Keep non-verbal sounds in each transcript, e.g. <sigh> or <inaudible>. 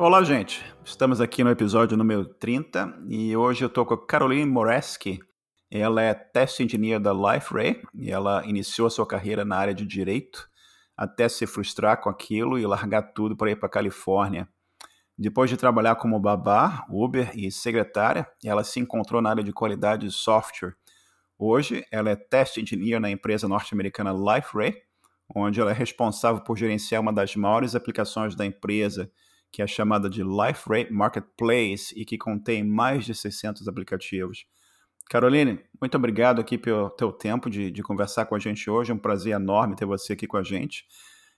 Olá, gente. Estamos aqui no episódio número 30 e hoje eu estou com a Caroline Moreski. Ela é test engineer da LifeRay e ela iniciou a sua carreira na área de direito até se frustrar com aquilo e largar tudo para ir para Califórnia. Depois de trabalhar como babá, Uber e secretária, ela se encontrou na área de qualidade de software. Hoje, ela é test engineer na empresa norte-americana LifeRay, onde ela é responsável por gerenciar uma das maiores aplicações da empresa, que é chamada de LifeRay Marketplace e que contém mais de 600 aplicativos. Caroline, muito obrigado aqui pelo teu tempo de, de conversar com a gente hoje. É um prazer enorme ter você aqui com a gente.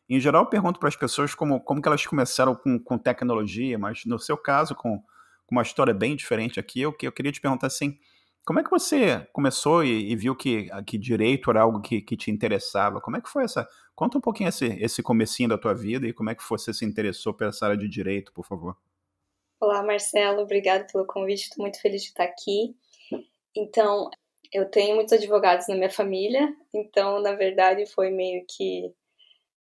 Em geral, eu pergunto para as pessoas como, como que elas começaram com, com tecnologia, mas no seu caso, com, com uma história bem diferente aqui, eu, eu queria te perguntar assim, como é que você começou e, e viu que, que direito era algo que, que te interessava? Como é que foi essa... Conta um pouquinho esse, esse comecinho da tua vida e como é que você se interessou essa área de direito, por favor. Olá, Marcelo. Obrigado pelo convite. Estou muito feliz de estar aqui. Então, eu tenho muitos advogados na minha família, então, na verdade, foi meio que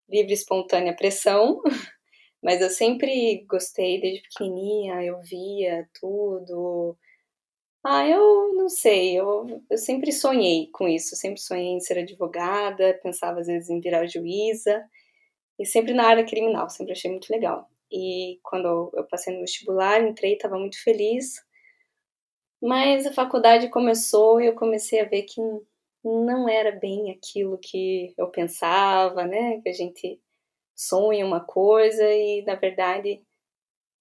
livre, espontânea pressão, <laughs> mas eu sempre gostei desde pequenininha, eu via tudo. Ah, eu não sei, eu, eu sempre sonhei com isso, sempre sonhei em ser advogada, pensava às vezes em virar juíza, e sempre na área criminal, sempre achei muito legal. E quando eu passei no vestibular, entrei, estava muito feliz, mas a faculdade começou e eu comecei a ver que não era bem aquilo que eu pensava, né? Que a gente sonha uma coisa e na verdade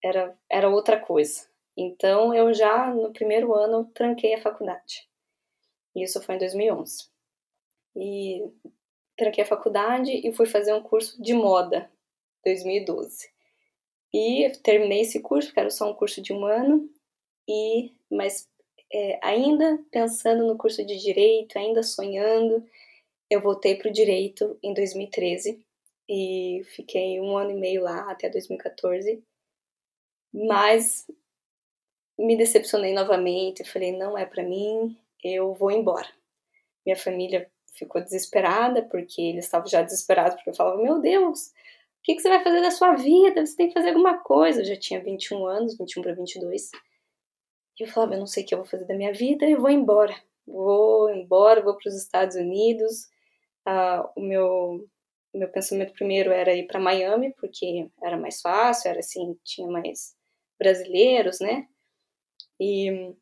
era, era outra coisa. Então eu já no primeiro ano tranquei a faculdade. Isso foi em 2011. E tranquei a faculdade e fui fazer um curso de moda 2012. E terminei esse curso, que era só um curso de um ano, e mas é, ainda pensando no curso de direito, ainda sonhando, eu voltei para o direito em 2013 e fiquei um ano e meio lá até 2014. Mas me decepcionei novamente, falei não é para mim, eu vou embora. Minha família ficou desesperada porque eles estavam já desesperados porque eu falava meu Deus, o que, que você vai fazer da sua vida? Você tem que fazer alguma coisa. Eu já tinha 21 anos, 21 para 22. E eu falava, eu não sei o que eu vou fazer da minha vida, eu vou embora. Vou embora, vou para os Estados Unidos. Ah, o meu meu pensamento primeiro era ir para Miami, porque era mais fácil, era assim, tinha mais brasileiros, né? E,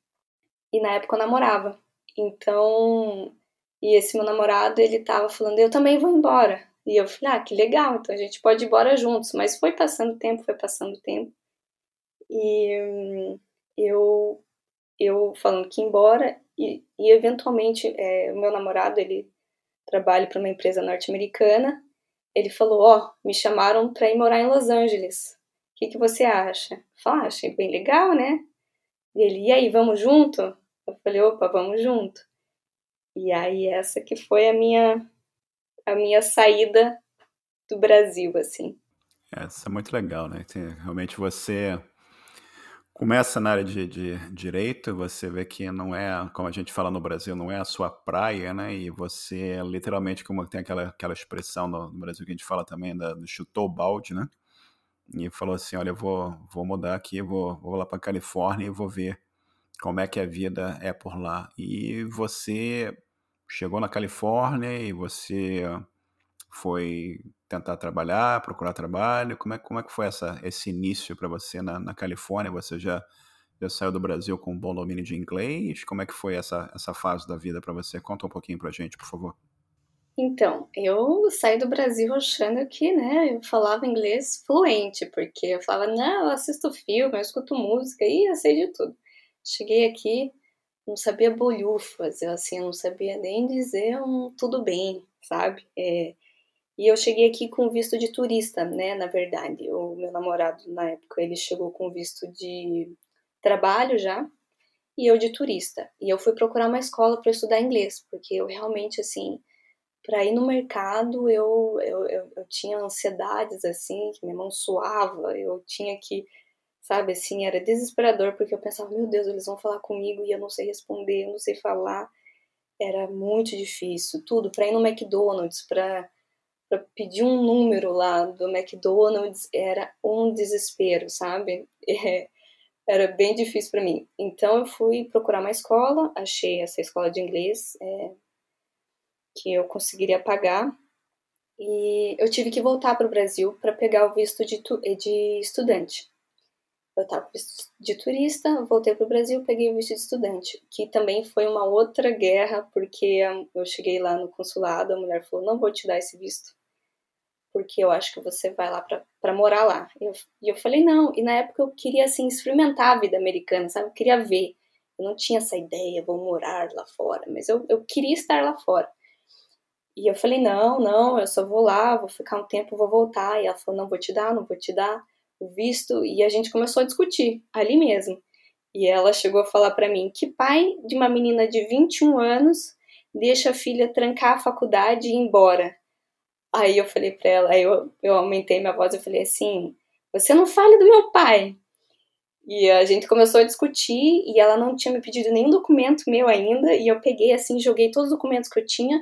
e na época eu namorava. Então, e esse meu namorado, ele tava falando, eu também vou embora. E eu falei, ah, que legal, então a gente pode ir embora juntos. Mas foi passando tempo, foi passando tempo. E eu eu falando que ia embora e, e eventualmente é, o meu namorado ele trabalha para uma empresa norte-americana ele falou ó oh, me chamaram para ir morar em Los Angeles o que, que você acha falei, ah, achei bem legal né e ele e aí vamos junto eu falei opa vamos junto e aí essa que foi a minha a minha saída do Brasil assim essa é muito legal né realmente você começa na área de, de, direito, você vê que não é, como a gente fala no Brasil, não é a sua praia, né? E você literalmente, como tem aquela, aquela expressão no, no Brasil que a gente fala também, da, do chutou o balde, né? E falou assim: olha, eu vou, vou mudar aqui, vou, vou lá para Califórnia e vou ver como é que a vida é por lá. E você chegou na Califórnia e você foi tentar trabalhar, procurar trabalho? Como é, como é que foi essa, esse início para você na, na Califórnia? Você já, já saiu do Brasil com um bom domínio de inglês? Como é que foi essa, essa fase da vida para você? Conta um pouquinho para gente, por favor. Então, eu saí do Brasil achando que, né, eu falava inglês fluente, porque eu falava, não, eu assisto filme, eu escuto música, e eu sei de tudo. Cheguei aqui, não sabia bolhufas, eu assim, não sabia nem dizer um tudo bem, sabe? É, e eu cheguei aqui com visto de turista, né? Na verdade, o meu namorado na época ele chegou com visto de trabalho já e eu de turista. E eu fui procurar uma escola para estudar inglês, porque eu realmente assim, para ir no mercado, eu, eu, eu, eu, tinha ansiedades assim, que minha mão suava, eu tinha que, sabe, assim, era desesperador, porque eu pensava, meu Deus, eles vão falar comigo e eu não sei responder, eu não sei falar. Era muito difícil, tudo, para ir no McDonald's, para para pedir um número lá do McDonald's era um desespero, sabe? <laughs> É, era bem difícil para mim. Então eu fui procurar uma escola, achei essa escola de inglês é, que eu conseguiria pagar e eu tive que voltar para o Brasil para pegar o visto de, de estudante. Eu estava de turista, voltei para o Brasil, peguei o visto de estudante, que também foi uma outra guerra, porque eu cheguei lá no consulado, a mulher falou: não vou te dar esse visto, porque eu acho que você vai lá para morar lá. E eu, e eu falei: não. E na época eu queria assim experimentar a vida americana, sabe? Eu queria ver. Eu não tinha essa ideia, vou morar lá fora, mas eu, eu queria estar lá fora. E eu falei: não, não, eu só vou lá, vou ficar um tempo, vou voltar. E ela falou: não vou te dar, não vou te dar o visto e a gente começou a discutir ali mesmo. E ela chegou a falar para mim que pai de uma menina de 21 anos deixa a filha trancar a faculdade e ir embora. Aí eu falei para ela, aí eu, eu aumentei minha voz e falei assim: "Você não fale do meu pai". E a gente começou a discutir e ela não tinha me pedido nenhum documento meu ainda e eu peguei assim, joguei todos os documentos que eu tinha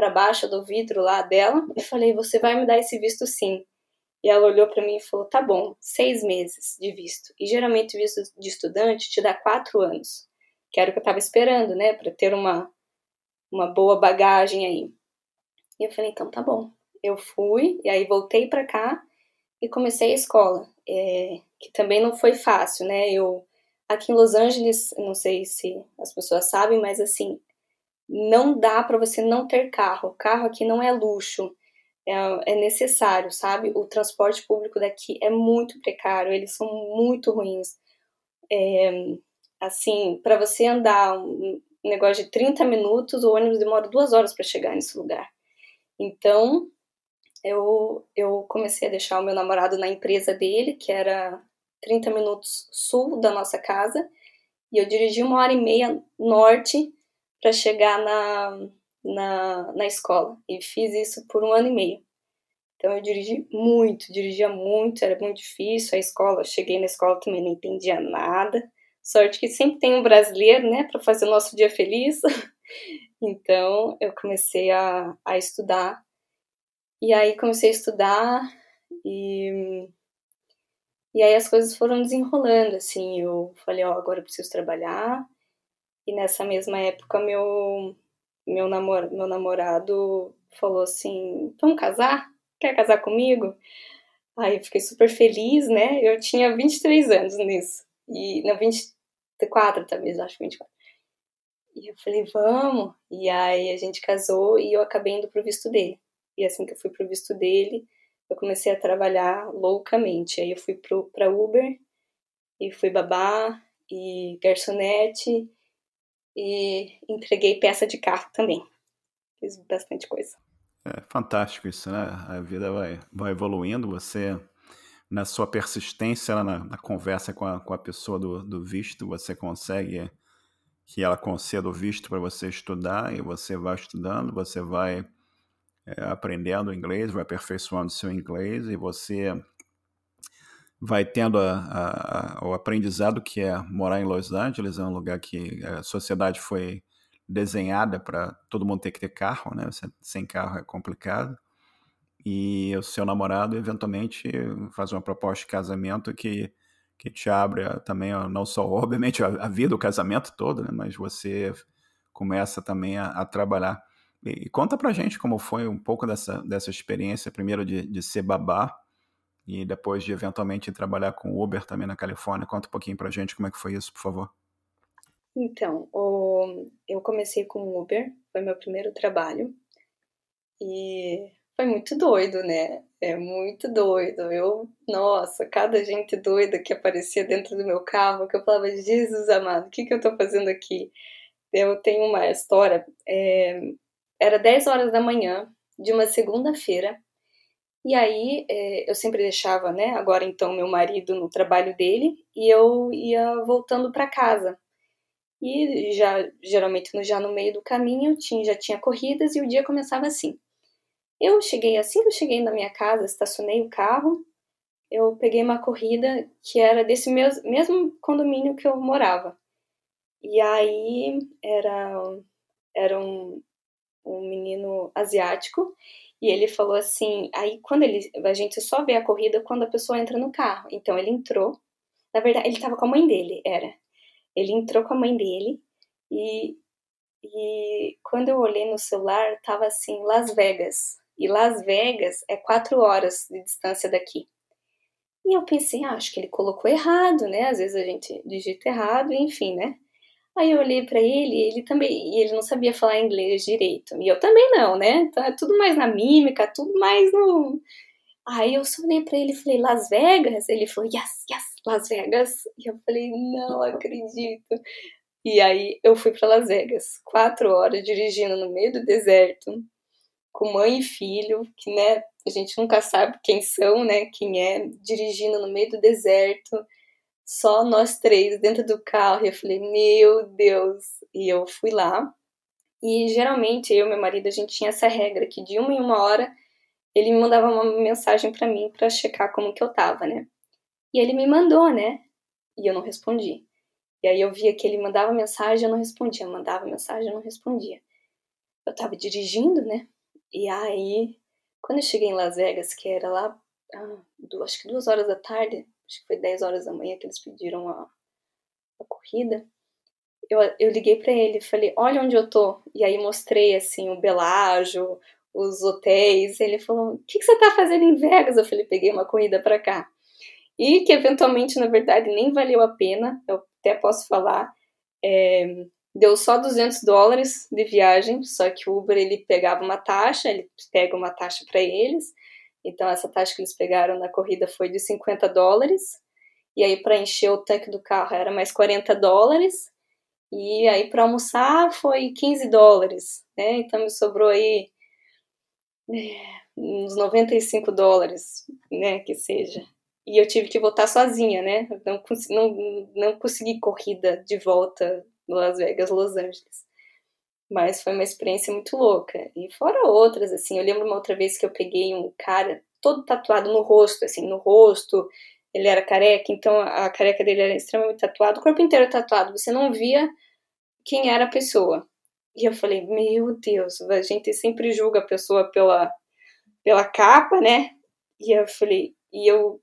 para baixo do vidro lá dela e falei: "Você vai me dar esse visto sim". E ela olhou para mim e falou: tá bom, seis meses de visto. E geralmente o visto de estudante te dá quatro anos, que era o que eu estava esperando, né, para ter uma, uma boa bagagem aí. E eu falei: então tá bom. Eu fui, e aí voltei para cá e comecei a escola, é, que também não foi fácil, né? Eu aqui em Los Angeles, não sei se as pessoas sabem, mas assim, não dá para você não ter carro. Carro aqui não é luxo é, é necessário, sabe? O transporte público daqui é muito precário, eles são muito ruins. É, assim, para você andar um negócio de 30 minutos, o ônibus demora duas horas para chegar nesse lugar. Então, eu, eu comecei a deixar o meu namorado na empresa dele, que era 30 minutos sul da nossa casa, e eu dirigi uma hora e meia norte para chegar na, na, na escola e fiz isso por um ano e meio. Então eu dirigi muito, dirigia muito, era muito difícil. A escola, cheguei na escola também não entendia nada. Sorte que sempre tem um brasileiro, né, para fazer o nosso dia feliz. <laughs> então eu comecei a, a estudar. E aí comecei a estudar e e aí as coisas foram desenrolando, assim, eu falei, ó, oh, agora eu preciso trabalhar. E nessa mesma época meu meu, namor meu namorado falou assim: vamos casar? Quer casar comigo? Aí eu fiquei super feliz, né? Eu tinha 23 anos nisso. E, não, 24 talvez, acho que 24. E eu falei, vamos. E aí a gente casou e eu acabei indo pro visto dele. E assim que eu fui pro visto dele, eu comecei a trabalhar loucamente. Aí eu fui pro, pra Uber e fui babá e garçonete e entreguei peça de carro também. Fiz bastante coisa. É fantástico isso, né? A vida vai, vai evoluindo, você, na sua persistência, na, na conversa com a, com a pessoa do, do visto, você consegue que ela conceda o visto para você estudar e você vai estudando, você vai é, aprendendo inglês, vai aperfeiçoando seu inglês e você vai tendo a, a, o aprendizado que é morar em Los Angeles, é um lugar que a sociedade foi desenhada para todo mundo ter que ter carro, né? Sem carro é complicado. E o seu namorado eventualmente faz uma proposta de casamento que, que te abre também, não só, <laughs> obviamente, a, vida, o casamento todo, né? Mas você começa também a, a trabalhar. E, e conta pra gente como foi um pouco dessa, dessa experiência, primeiro de, de ser babá, e depois de eventualmente trabalhar com Uber também na Califórnia. Conta um pouquinho pra gente como é que foi isso, por favor. Então, o, eu comecei com Uber, foi meu primeiro trabalho. E foi muito doido, né? É muito doido. Eu, nossa, cada gente doida que aparecia dentro do meu carro, que eu falava, Jesus amado, o que, que eu tô fazendo aqui? Eu tenho uma história. É, era 10 horas da manhã de uma segunda-feira e aí é, eu sempre deixava, né? Agora então meu marido no trabalho dele e eu ia voltando para casa. E já geralmente já no meio do caminho tinha, já tinha corridas e o dia começava assim. Eu cheguei assim que eu cheguei na minha casa, estacionei o carro, eu peguei uma corrida que era desse mesmo, mesmo condomínio que eu morava. E aí era, era um, um menino asiático E ele falou assim, aí quando ele, a gente só vê a corrida quando a pessoa entra no carro. Então ele entrou, na verdade ele estava com a mãe dele, era. Ele entrou com a mãe dele e, e quando eu olhei no celular tava assim Las Vegas. E Las Vegas é quatro horas de distância daqui. E eu pensei, ah, acho que ele colocou errado, né? Às vezes a gente digita errado, enfim, né? Aí eu olhei para ele, ele também, ele não sabia falar inglês direito. E eu também não, né? Então é tudo mais na mímica, tudo mais no. Aí eu só olhei pra ele e falei, Las Vegas? Ele falou, yes, yes, Las Vegas. E eu falei, não acredito. E aí eu fui para Las Vegas, quatro horas dirigindo no meio do deserto, com mãe e filho, que né, a gente nunca sabe quem são, né? Quem é, dirigindo no meio do deserto só nós três dentro do carro. E eu falei, meu Deus. E eu fui lá. E geralmente eu e meu marido, a gente tinha essa regra que de uma em uma hora ele me mandava uma mensagem para mim para checar como que eu tava, né? E ele me mandou, né? E eu não respondi. E aí eu via que ele mandava mensagem, eu não respondia, mandava mensagem, eu não respondia. Eu tava dirigindo, né? E aí, quando eu cheguei em Las Vegas, que era lá, ah, acho que duas horas da tarde, acho que foi 10 horas da manhã que eles pediram a, a corrida. Eu, eu liguei para ele falei: Olha onde eu tô. E aí mostrei assim o Belágio, os hotéis. Ele falou: O que, que você tá fazendo em Vegas? Eu falei: Peguei uma corrida para cá. E que eventualmente, na verdade, nem valeu a pena. Eu até posso falar. É, deu só 200 dólares de viagem, só que o Uber ele pegava uma taxa, ele pega uma taxa para eles, então, essa taxa que eles pegaram na corrida foi de 50 dólares. E aí, para encher o tanque do carro, era mais 40 dólares. E aí, para almoçar, foi 15 dólares. Né? Então, me sobrou aí é, uns 95 dólares, né? Que seja. E eu tive que voltar sozinha, né? Não, não, não consegui corrida de volta Las Vegas, Los Angeles. Mas foi uma experiência muito louca. E fora outras, assim, eu lembro uma outra vez que eu peguei um cara todo tatuado no rosto, assim, no rosto. Ele era careca, então a careca dele era extremamente tatuada, o corpo inteiro tatuado. Você não via quem era a pessoa. E eu falei, meu Deus, a gente sempre julga a pessoa pela, pela capa, né? E eu falei, e eu.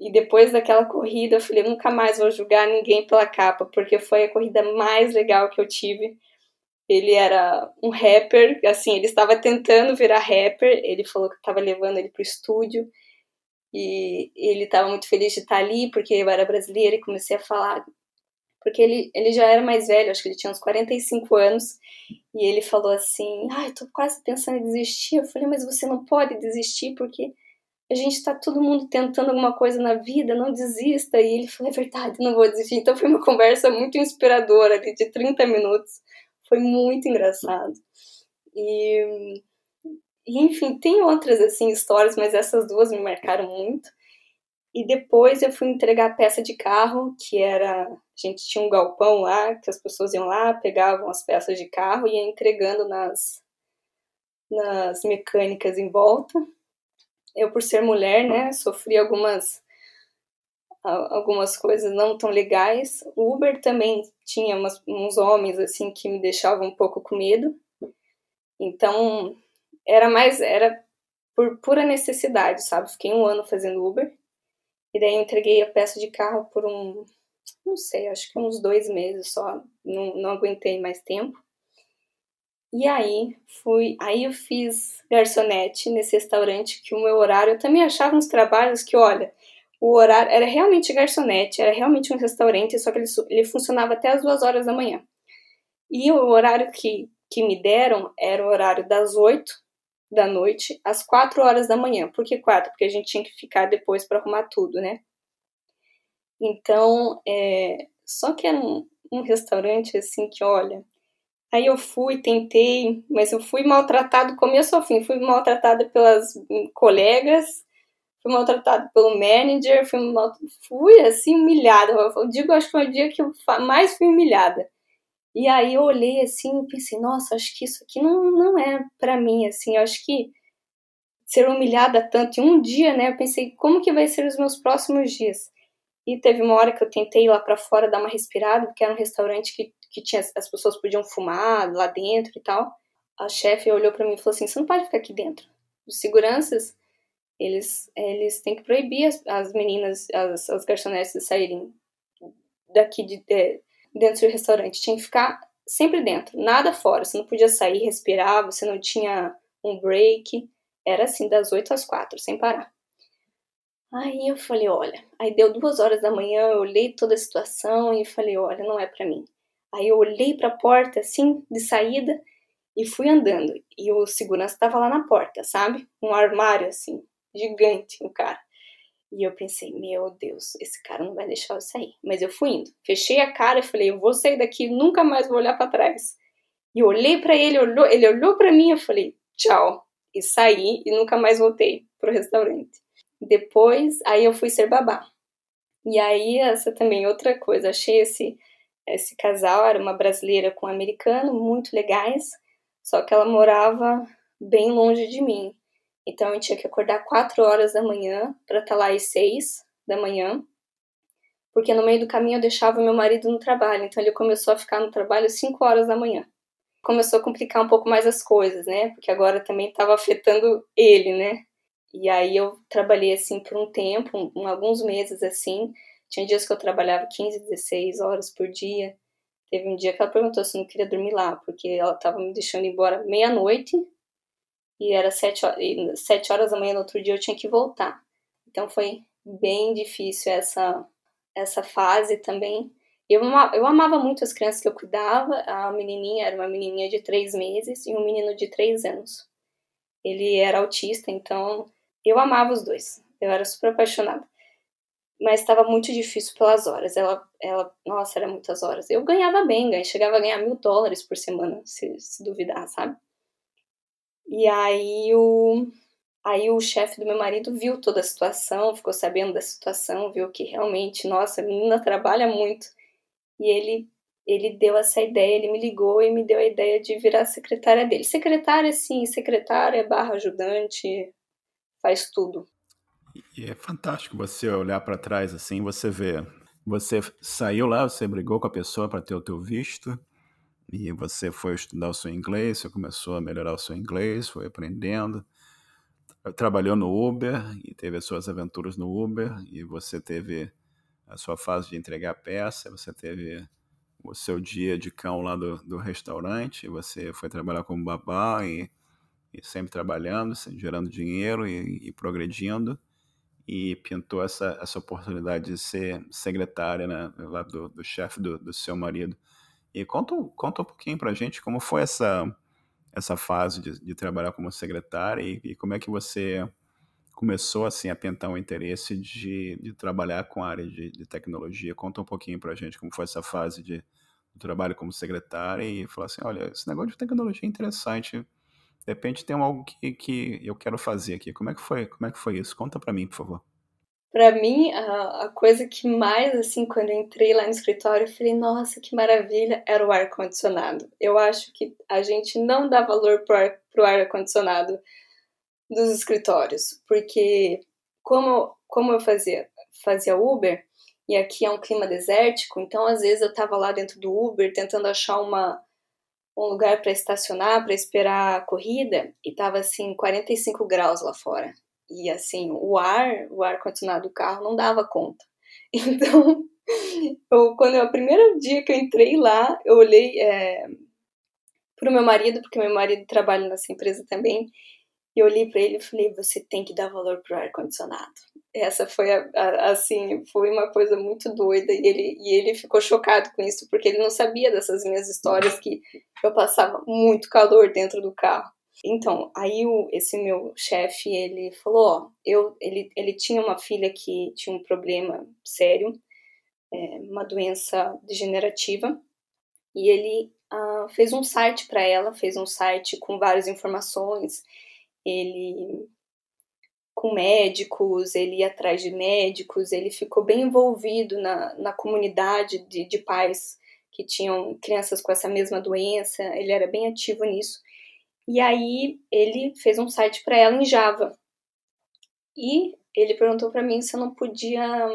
E depois daquela corrida, eu falei, nunca mais vou julgar ninguém pela capa, porque foi a corrida mais legal que eu tive ele era um rapper, assim, ele estava tentando virar rapper, ele falou que estava levando ele pro estúdio, e ele estava muito feliz de estar ali, porque eu era brasileira, e comecei a falar, porque ele, ele já era mais velho, acho que ele tinha uns 45 anos, e ele falou assim, ai, tô quase pensando em desistir, eu falei, mas você não pode desistir, porque a gente está todo mundo tentando alguma coisa na vida, não desista, e ele falou, é verdade, não vou desistir, então foi uma conversa muito inspiradora, ali, de 30 minutos, foi muito engraçado. E, e, enfim, tem outras assim histórias, mas essas duas me marcaram muito. E depois eu fui entregar peça de carro, que era. A gente tinha um galpão lá, que as pessoas iam lá, pegavam as peças de carro e iam entregando nas, nas mecânicas em volta. Eu, por ser mulher, né, sofri algumas algumas coisas não tão legais. O Uber também tinha umas, uns homens assim que me deixavam um pouco com medo. Então, era mais era por pura necessidade, sabe? Fiquei um ano fazendo Uber. E daí eu entreguei a peça de carro por um, não sei, acho que uns dois meses só. Não, não aguentei mais tempo. E aí fui, aí eu fiz garçonete nesse restaurante que o meu horário eu também achava uns trabalhos que, olha, o horário era realmente garçonete, era realmente um restaurante, só que ele, ele funcionava até as duas horas da manhã. E o horário que, que me deram era o horário das oito da noite às quatro horas da manhã. Por que quatro? Porque a gente tinha que ficar depois para arrumar tudo, né? Então, é, só que era um, um restaurante assim que, olha, Aí eu fui, tentei, mas eu fui maltratado começo ao fim. Fui maltratada pelas colegas, fui maltratado pelo manager, fui, fui assim humilhada. Eu digo, acho que foi o dia que eu mais fui humilhada. E aí eu olhei assim e pensei, nossa, acho que isso aqui não, não é para mim, assim, eu acho que ser humilhada tanto em um dia, né? Eu pensei, como que vai ser os meus próximos dias? E teve uma hora que eu tentei ir lá para fora dar uma respirada, porque era um restaurante que, que tinha as pessoas podiam fumar lá dentro e tal. a chefe olhou para mim e falou assim: "Você não pode ficar aqui dentro. Os seguranças, eles eles têm que proibir as, as meninas, as, as garçonetes de saírem daqui de, de dentro do restaurante. Tinha que ficar sempre dentro, nada fora. Você não podia sair, respirar, você não tinha um break. Era assim, das 8 às 4, sem parar. Aí eu falei, olha, aí deu duas horas da manhã, eu olhei toda a situação e falei, olha, não é para mim. Aí eu olhei para a porta, assim, de saída, e fui andando. E o segurança estava lá na porta, sabe? Um armário, assim, gigante, o cara. E eu pensei, meu Deus, esse cara não vai deixar eu sair. Mas eu fui indo. Fechei a cara e falei, eu vou sair daqui, nunca mais vou olhar para trás. E olhei para ele, olhou, ele olhou para mim, eu falei, tchau. E saí e nunca mais voltei pro restaurante. Depois, aí eu fui ser babá. E aí, essa também outra coisa, achei esse, esse casal, era uma brasileira com um americano, muito legais, só que ela morava bem longe de mim. Então eu tinha que acordar 4 horas da manhã para estar tá lá às 6 da manhã, porque no meio do caminho eu deixava meu marido no trabalho, então ele começou a ficar no trabalho às 5 horas da manhã. Começou a complicar um pouco mais as coisas, né? Porque agora também estava afetando ele, né? E aí eu trabalhei assim por um tempo, um, alguns meses assim. Tinha dias que eu trabalhava 15, 16 horas por dia. Teve um dia que ela perguntou se eu não queria dormir lá, porque ela estava me deixando embora meia-noite e era sete horas, sete horas da manhã no outro dia eu tinha que voltar. Então foi bem difícil essa, essa fase também. Eu, eu amava muito as crianças que eu cuidava. A menininha era uma menininha de três meses e um menino de três anos. Ele era autista, então eu amava os dois. Eu era super apaixonada. Mas estava muito difícil pelas horas. Ela, ela, nossa, era muitas horas. Eu ganhava bem, chegava a ganhar mil dólares por semana, se, se duvidar, sabe? E aí o, aí o chefe do meu marido viu toda a situação, ficou sabendo da situação, viu que realmente, nossa, a menina trabalha muito. E ele ele deu essa ideia, ele me ligou e me deu a ideia de virar secretária dele. Secretária, sim, secretária barra ajudante, faz tudo. E é fantástico você olhar para trás assim, você vê, você saiu lá, você brigou com a pessoa para ter o teu visto, e você foi estudar o seu inglês, você começou a melhorar o seu inglês, foi aprendendo, trabalhou no Uber e teve as suas aventuras no Uber, e você teve a sua fase de entregar peça, você teve o seu dia de cão lá do, do restaurante, você foi trabalhar como babá e e sempre trabalhando, gerando dinheiro e, e progredindo, e pintou essa, essa oportunidade de ser secretária né, lá do, do chefe do, do, seu marido. E conta, conta um pouquinho para a gente como foi essa, essa fase de, de trabalhar como secretária e, e, como é que você começou assim a pintar o um interesse de, de trabalhar com a área de, de tecnologia. Conta um pouquinho para a gente como foi essa fase de, de trabalho como secretária e falar assim, olha, esse negócio de tecnologia é interessante, de repente tem algo que, que eu quero fazer aqui. Como é que foi? Como é que foi isso? Conta para mim, por favor. Para mim, a, a, coisa que mais, assim, quando entrei lá no escritório, eu falei, nossa, que maravilha, era o ar-condicionado. Eu acho que a gente não dá valor pro ar-condicionado ar dos escritórios, porque como, como eu fazia, fazia Uber, e aqui é um clima desértico, então às vezes eu tava lá dentro do Uber tentando achar uma, um lugar para estacionar, para esperar a corrida, e tava assim 45 graus lá fora. E assim, o ar, o ar condicionado do carro não dava conta. <laughs> Então, eu, quando eu, o primeiro dia que eu entrei lá, eu olhei é, pro meu marido, porque meu marido trabalha nessa empresa também, e eu olhei para ele e falei: "Você tem que dar valor pro ar condicionado" essa foi a, a, assim foi uma coisa muito doida e ele e ele ficou chocado com isso porque ele não sabia dessas minhas histórias que eu passava muito calor dentro do carro então aí o, esse meu chefe ele falou ó eu ele ele tinha uma filha que tinha um problema sério é, uma doença degenerativa e ele uh, fez um site para ela fez um site com várias informações ele com médicos, ele ia atrás de médicos, ele ficou bem envolvido na, na comunidade de, de pais que tinham crianças com essa mesma doença, ele era bem ativo nisso. E aí ele fez um site para ela em Java. E ele perguntou para mim se eu não podia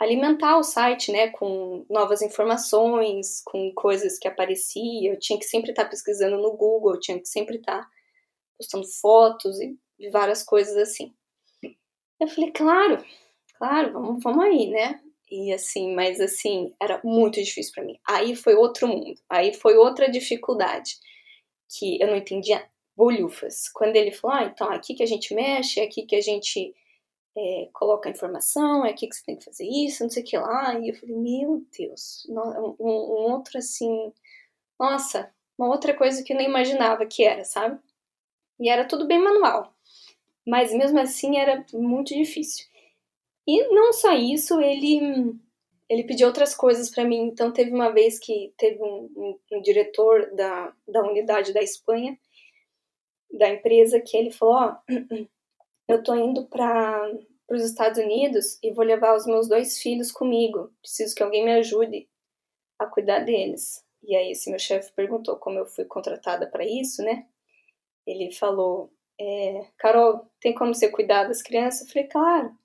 alimentar o site, né, com novas informações, com coisas que apareciam. Eu tinha que sempre estar pesquisando no Google, eu tinha que sempre estar postando fotos e várias coisas assim. Eu falei, claro, claro, vamos, vamos aí, né? E assim, mas assim, era muito difícil para mim. Aí foi outro mundo, aí foi outra dificuldade que eu não entendia bolhufas. Quando ele falou, ah, então aqui que a gente mexe, é aqui que a gente é, coloca a informação, é aqui que você tem que fazer isso, não sei o que lá. E eu falei, meu Deus, um, um outro assim, nossa, uma outra coisa que eu nem imaginava que era, sabe? E era tudo bem manual. Mas mesmo assim era muito difícil. E não só isso, ele ele pediu outras coisas para mim. Então teve uma vez que teve um, um, um, diretor da, da unidade da Espanha, da empresa, que ele falou, ó, oh, <clears throat> eu tô indo para os Estados Unidos e vou levar os meus dois filhos comigo. Preciso que alguém me ajude a cuidar deles. E aí esse meu chefe perguntou como eu fui contratada para isso, né? Ele falou, é, Carol, tem como você cuidar das crianças? Eu falei, claro.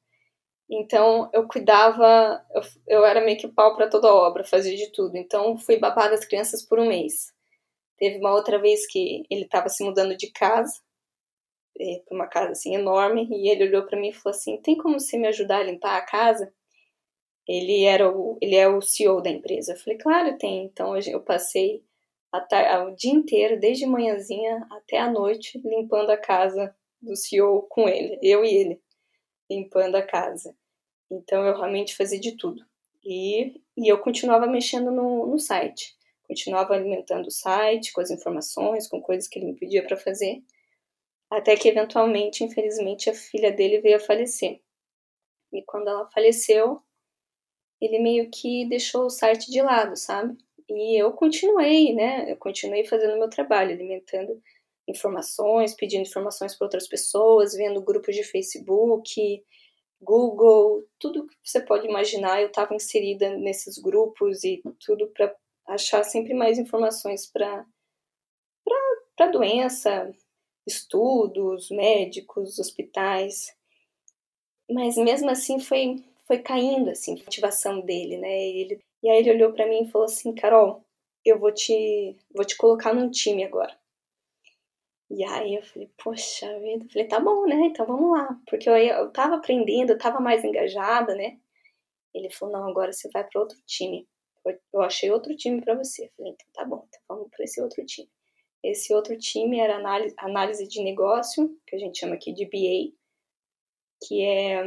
Então eu cuidava, eu, eu era meio que pau para toda obra, fazia de tudo. Então fui babá das crianças por um mês. Teve uma outra vez que ele estava se mudando de casa, é, para uma casa assim enorme, e ele olhou para mim e falou assim: "Tem como você me ajudar a limpar a casa?" Ele era o, ele é o CEO da empresa. Eu falei: "Claro, tem". Então eu passei o dia inteiro, desde manhãzinha até a noite, limpando a casa do CEO com ele, eu e ele, limpando a casa. Então eu realmente fazia de tudo. E, e eu continuava mexendo no, no site, continuava alimentando o site com as informações, com coisas que ele me pedia para fazer, até que eventualmente, infelizmente, a filha dele veio a falecer. E quando ela faleceu, ele meio que deixou o site de lado, sabe? E eu continuei, né? Eu continuei fazendo meu trabalho, alimentando informações, pedindo informações para outras pessoas, vendo grupos de Facebook, Google, tudo que você pode imaginar, eu estava inserida nesses grupos e tudo para achar sempre mais informações para para doença, estudos, médicos, hospitais. Mas mesmo assim foi foi caindo assim a motivação dele, né? Ele e aí ele olhou para mim e falou assim: Carol, eu vou te, vou te colocar num time agora. E aí eu falei, poxa vida, eu falei, tá bom, né? Então vamos lá. Porque eu, eu tava aprendendo, eu tava mais engajada, né? Ele falou, não, agora você vai para outro time. Eu achei outro time para você. Eu falei, então tá bom, então vamos para esse outro time. Esse outro time era análise, análise de negócio, que a gente chama aqui de BA, que é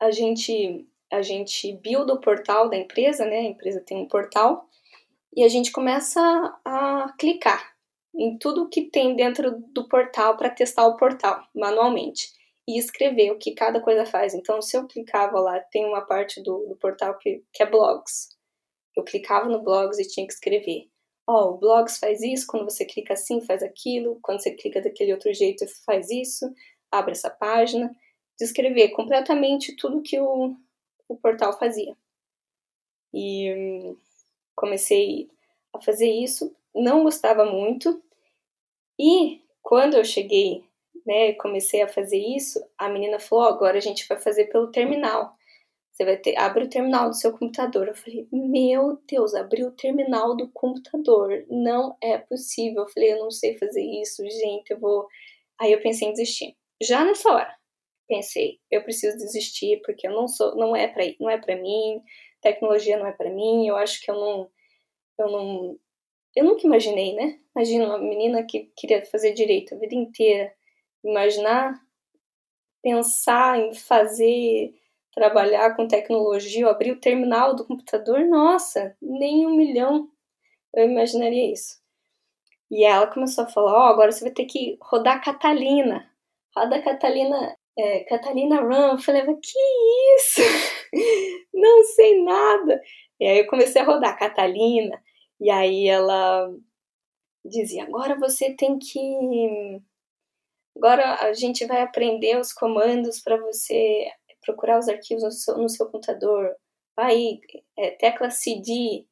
a gente a gente build o portal da empresa, né? A empresa tem um portal e a gente começa a clicar em tudo que tem dentro do portal para testar o portal manualmente e escrever o que cada coisa faz. Então, se eu clicava lá, tem uma parte do, do portal que, que é blogs. Eu clicava no blogs e tinha que escrever. Ó, oh, o blogs faz isso, quando você clica assim, faz aquilo, quando você clica daquele outro jeito, faz isso, abre essa página. Descrever completamente tudo que o, o portal fazia. E hum, comecei a fazer isso, não gostava muito. E quando eu cheguei, né, comecei a fazer isso, a menina falou: oh, agora a gente vai fazer pelo terminal. Você vai ter, abre o terminal do seu computador. Eu falei: meu Deus, abri o terminal do computador. Não é possível. Eu falei: eu não sei fazer isso, gente. Eu vou. Aí eu pensei em desistir. Já nessa hora, pensei, eu preciso desistir porque eu não sou, não é para, não é para mim, tecnologia não é para mim. Eu acho que eu não, eu não, eu nunca imaginei, né? Imagina uma menina que queria fazer direito a vida inteira, imaginar, pensar em fazer, trabalhar com tecnologia, ou abrir o terminal do computador, nossa, nem um milhão eu imaginaria isso. E ela começou a falar: Ó, oh, agora você vai ter que rodar Catalina. Roda Catalina é, Catalina Run. Eu falei, que isso? <laughs> Não sei nada. E aí eu comecei a rodar Catalina, e aí ela dizia: agora você tem que. Agora a gente vai aprender os comandos para você procurar os arquivos no seu, no seu computador. Vai, é, tecla CD.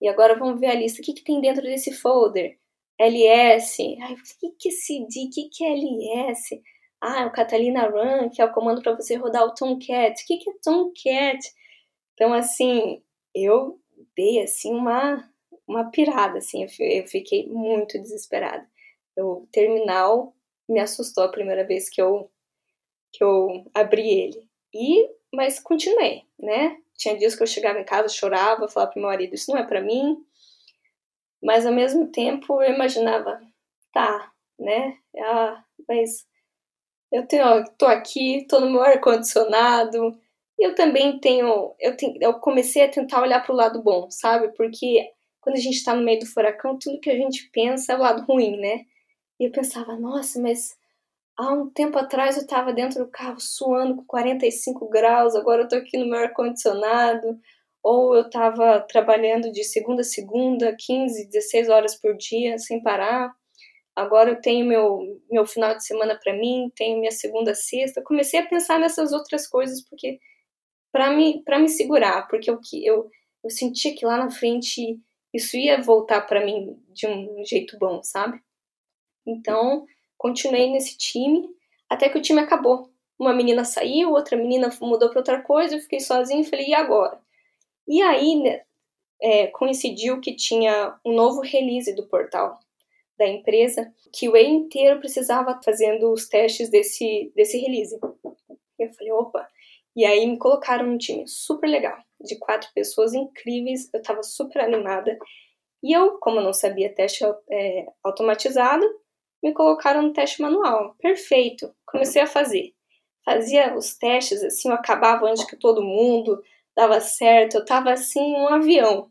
E agora vamos ver a lista. O que, que tem dentro desse folder? LS. Ai, o que, que é CD? O que, que é LS? Ah, é o Catalina Run, que é o comando para você rodar o Tomcat. O que, que é Tomcat? Então, assim, eu dei, assim, uma, uma pirada, assim, eu fiquei muito desesperada. O terminal me assustou a primeira vez que eu, que eu abri ele. E, mas continuei, né? Tinha dias que eu chegava em casa, chorava, falava pro meu marido, isso não é para mim. Mas ao mesmo tempo eu imaginava, tá, né? Ah, mas eu tenho, tô aqui, tô no meu ar condicionado. E eu também tenho, eu tenho, eu comecei a tentar olhar pro lado bom, sabe? Porque quando a gente tá no meio do furacão, tudo que a gente pensa é o lado ruim, né? E eu pensava, nossa, mas há um tempo atrás eu estava dentro do carro suando com 45 graus, agora eu estou aqui no meu ar-condicionado. Ou eu estava trabalhando de segunda a segunda, 15, 16 horas por dia, sem parar. Agora eu tenho meu, meu final de semana para mim, tenho minha segunda sexta. Comecei a pensar nessas outras coisas porque para me, pra me segurar, porque eu, eu, eu sentia que lá na frente isso ia voltar para mim de um jeito bom, sabe? Então, continuei nesse time até que o time acabou. Uma menina saiu, outra menina mudou para outra coisa, eu fiquei sozinha e falei, e agora? E aí né, é, coincidiu que tinha um novo release do portal da empresa, que o E inteiro precisava fazendo os testes desse, desse release. E eu falei, opa! E aí me colocaram num time super legal, de quatro pessoas incríveis, eu estava super animada. E eu, como não sabia teste é, automatizado, me colocaram no teste manual. Perfeito. Comecei a fazer. Fazia os testes, assim, eu acabava antes que todo mundo, dava certo, eu tava assim, um avião.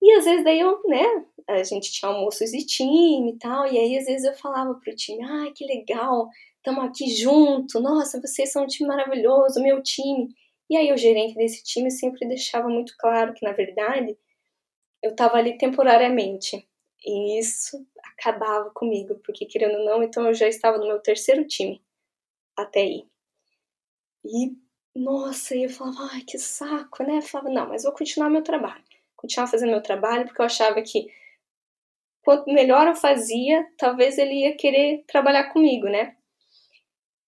E às vezes daí eu, né, a gente tinha almoços de time e tal, e aí às vezes eu falava pro time, ai, que legal, estamos aqui junto, nossa, vocês são um time maravilhoso, meu time. E aí o gerente desse time sempre deixava muito claro que, na verdade, eu estava ali temporariamente. E isso acabava comigo, porque querendo ou não, então eu já estava no meu terceiro time até aí. E, nossa, eu falava, ai, que saco, né? Eu falava, não, mas vou continuar meu trabalho. Continuar fazendo meu trabalho, porque eu achava que quanto melhor eu fazia, talvez ele ia querer trabalhar comigo, né?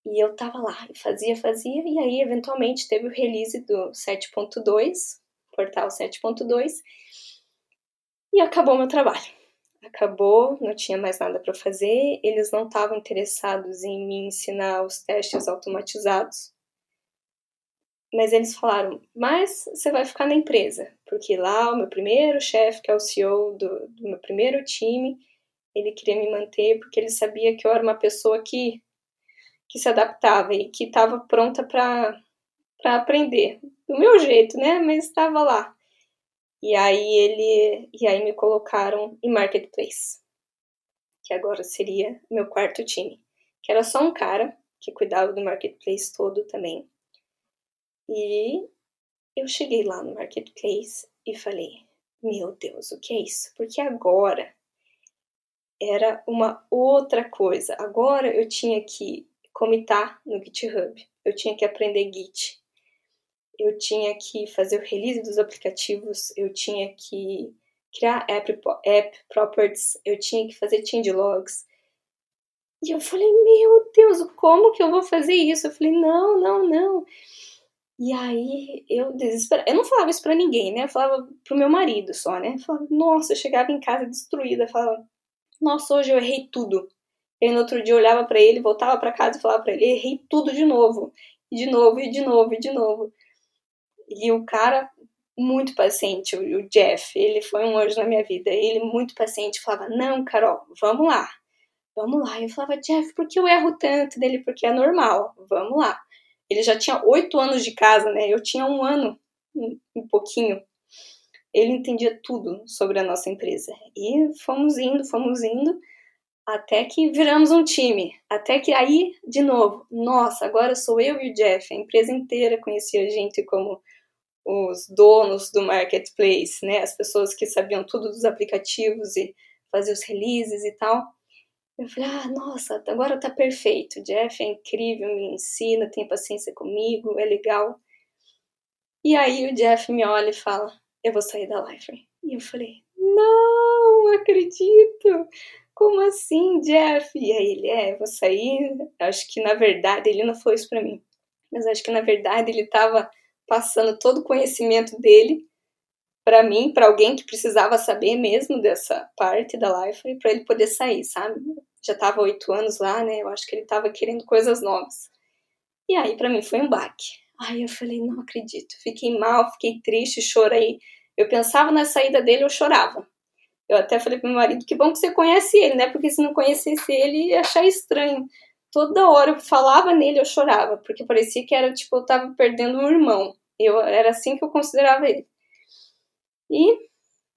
E eu tava lá, fazia, fazia, e aí eventualmente teve o release do 7.2, portal 7.2, e acabou meu trabalho acabou, não tinha mais nada para fazer, eles não estavam interessados em me ensinar os testes automatizados. Mas eles falaram: Mas você vai ficar na empresa, porque lá o meu primeiro chefe, que é o CEO do, do meu primeiro time, ele queria me manter porque ele sabia que eu era uma pessoa que, que se adaptava e que estava pronta para aprender. Do meu jeito, né? Mas estava lá. E aí ele e aí me colocaram em marketplace, que agora seria meu quarto time, que era só um cara que cuidava do marketplace todo também. E eu cheguei lá no marketplace e falei: "Meu Deus, o que é isso?" Porque agora era uma outra coisa. Agora eu tinha que comitar no GitHub. Eu tinha que aprender Git eu tinha que fazer o release dos aplicativos, eu tinha que criar app, app properties, eu tinha que fazer change logs. E eu falei, meu Deus, como que eu vou fazer isso? Eu falei, não, não, não. E aí eu desesperada. Eu não falava isso pra ninguém, né? Eu falava pro meu marido só, né? Eu falava, nossa, eu chegava em casa destruída, falava, nossa, hoje eu errei tudo. E aí no outro dia eu olhava para ele, voltava para casa e falava para ele, errei tudo de novo. E de novo, e de novo, e de novo. E o cara, muito paciente, o Jeff, ele foi um anjo na minha vida. Ele, muito paciente, falava: Não, Carol, vamos lá, vamos lá. Eu falava: Jeff, por que eu erro tanto dele? Porque é normal, vamos lá. Ele já tinha oito anos de casa, né? Eu tinha um ano, um pouquinho. Ele entendia tudo sobre a nossa empresa. E fomos indo, fomos indo, até que viramos um time. Até que aí, de novo, nossa, agora sou eu e o Jeff. A empresa inteira conhecia a gente como os donos do marketplace, né, as pessoas que sabiam tudo dos aplicativos e fazer os releases e tal. Eu falei, ah, nossa, agora tá perfeito. Jeff é incrível, me ensina, tem paciência comigo, é legal. E aí o Jeff me olha e fala, eu vou sair da Liferay. E eu falei, não acredito. Como assim, Jeff? E aí ele, é, vou sair. Acho que na verdade ele não falou isso pra mim. Mas acho que na verdade ele tava passando todo o conhecimento dele para mim, para alguém que precisava saber mesmo dessa parte da Life, para ele poder sair, sabe? Já estava oito anos lá, né? Eu acho que ele estava querendo coisas novas. E aí, para mim, foi um baque. Aí eu falei, não acredito. Fiquei mal, fiquei triste, chorei. Eu pensava na saída dele, eu chorava. Eu até falei pro meu marido, que bom que você conhece ele, né? Porque se não conhecesse ele, ia achar estranho. Toda hora eu falava nele, eu chorava, porque parecia que era tipo, eu tava perdendo um irmão. Eu era assim que eu considerava ele. E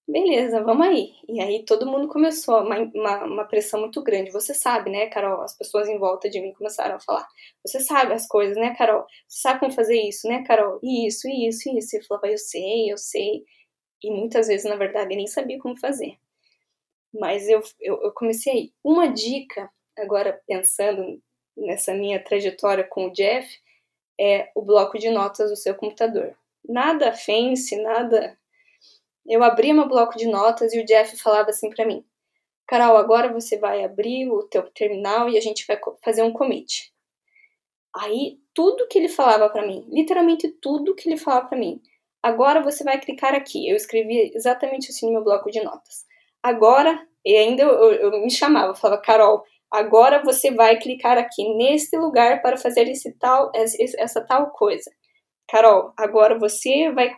beleza, vamos aí. E aí todo mundo começou, uma, uma, uma, pressão muito grande. Você sabe, né, Carol? As pessoas em volta de mim começaram a falar. Você sabe as coisas, né, Carol? Você sabe como fazer isso, né, Carol? Isso, isso, isso. E eu falava, eu sei, eu sei. E muitas vezes, na verdade, nem sabia como fazer. Mas eu, eu, eu comecei aí. Uma dica, agora pensando nessa minha trajetória com o Jeff, é o bloco de notas do seu computador. Nada fancy, nada eu abria meu bloco de notas e o Jeff falava assim para mim: Carol, agora você vai abrir o teu terminal e a gente vai fazer um commit. Aí, tudo que ele falava para mim, literalmente tudo que ele falava para mim, agora você vai clicar aqui. Eu escrevia exatamente assim no meu bloco de notas. Agora, e ainda eu, eu, me chamava, eu falava, Carol, agora você vai clicar aqui neste lugar para fazer esse tal, essa tal coisa. Carol, agora você vai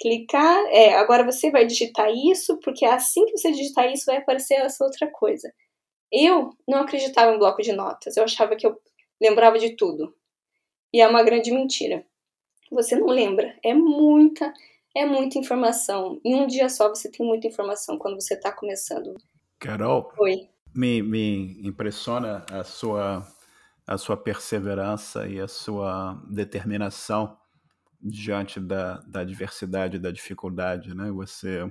clicar, é, agora você vai digitar isso, porque assim que você digitar isso vai aparecer essa outra coisa. Eu não acreditava em bloco de notas, eu achava que eu lembrava de tudo. E é uma grande mentira. Você não lembra, é muita, é muita informação. Em um dia só você tem muita informação quando você está começando. Carol, Oi. Me, me impressiona a sua, a sua perseverança e a sua determinação diante da, da adversidade, da dificuldade, né? Você,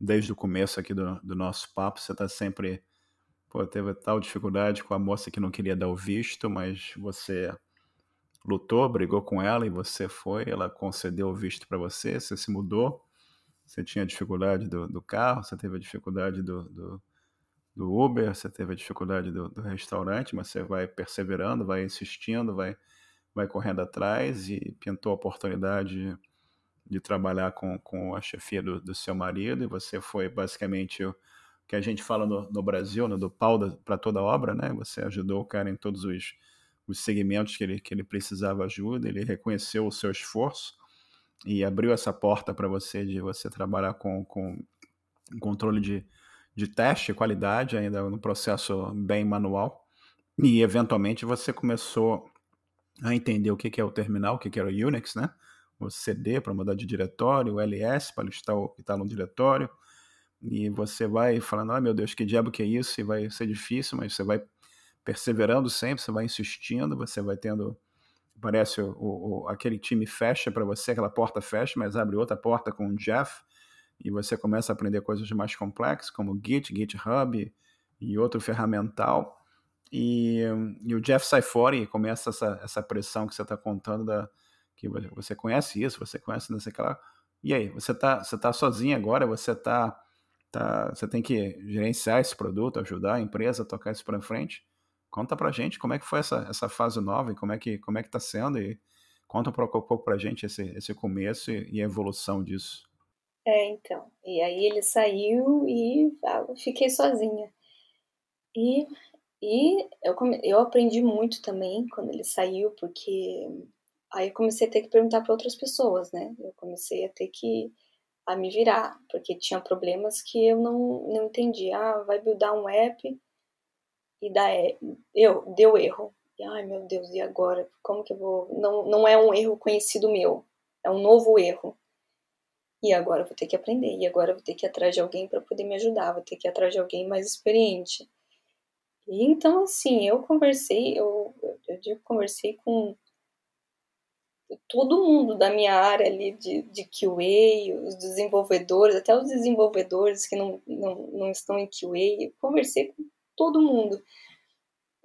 desde o começo aqui do, do nosso papo, você está sempre, pô, teve tal dificuldade com a moça que não queria dar o visto, mas você lutou, brigou com ela e você foi, ela concedeu o visto para você, você se mudou, você tinha dificuldade do, do carro, você teve a dificuldade do, do, do Uber, você teve a dificuldade do, do restaurante, mas você vai perseverando, vai insistindo, vai vai correndo atrás e pintou a oportunidade de trabalhar com, com a chefia do, do seu marido e você foi basicamente o que a gente fala no, no Brasil, no, do pau para toda obra, né? Você ajudou o cara em todos os, os segmentos que ele, que ele precisava ajuda, ele reconheceu o seu esforço e abriu essa porta para você de você trabalhar com, com controle de, de teste, qualidade, ainda no processo bem manual. E eventualmente você começou a entender o que é o terminal, o que era o Unix, né? O CD para mudar de diretório, o LS para listar o que está no diretório. E você vai falando, ah, meu Deus, que diabo que é isso? E vai ser difícil, mas você vai perseverando sempre, você vai insistindo, você vai tendo. Parece o, o aquele time fecha para você, aquela porta fecha, mas abre outra porta com o Jeff, e você começa a aprender coisas mais complexas, como Git, GitHub e outro ferramental e, e o Jeff sai fora e começa essa, essa pressão que você está contando da que você conhece isso, você conhece não sei aquela. E aí, você está você tá sozinho agora, você tá, tá você tem que gerenciar esse produto, ajudar a empresa a tocar isso para frente. Conta pra gente como é que foi essa, essa fase nova e como é que como é que tá sendo e conta um pouco pra gente esse, esse começo e, e a evolução disso. É, então. E aí ele saiu e ah, fiquei sozinha. E e eu, eu aprendi muito também quando ele saiu, porque aí eu comecei a ter que perguntar para outras pessoas, né? Eu comecei a ter que a me virar, porque tinha problemas que eu não, não entendia. Ah, vai buildar um app e dá, eu, deu erro. E, ai, meu Deus, e agora? Como que eu vou... Não, não é um erro conhecido meu, é um novo erro. E agora eu vou ter que aprender, e agora eu vou ter que ir atrás de alguém para poder me ajudar, vou ter que ir atrás de alguém mais experiente. E então, assim, eu conversei, eu, eu digo conversei com todo mundo da minha área ali de, de QA, os desenvolvedores, até os desenvolvedores que não, não, não estão em QA, eu conversei com todo mundo.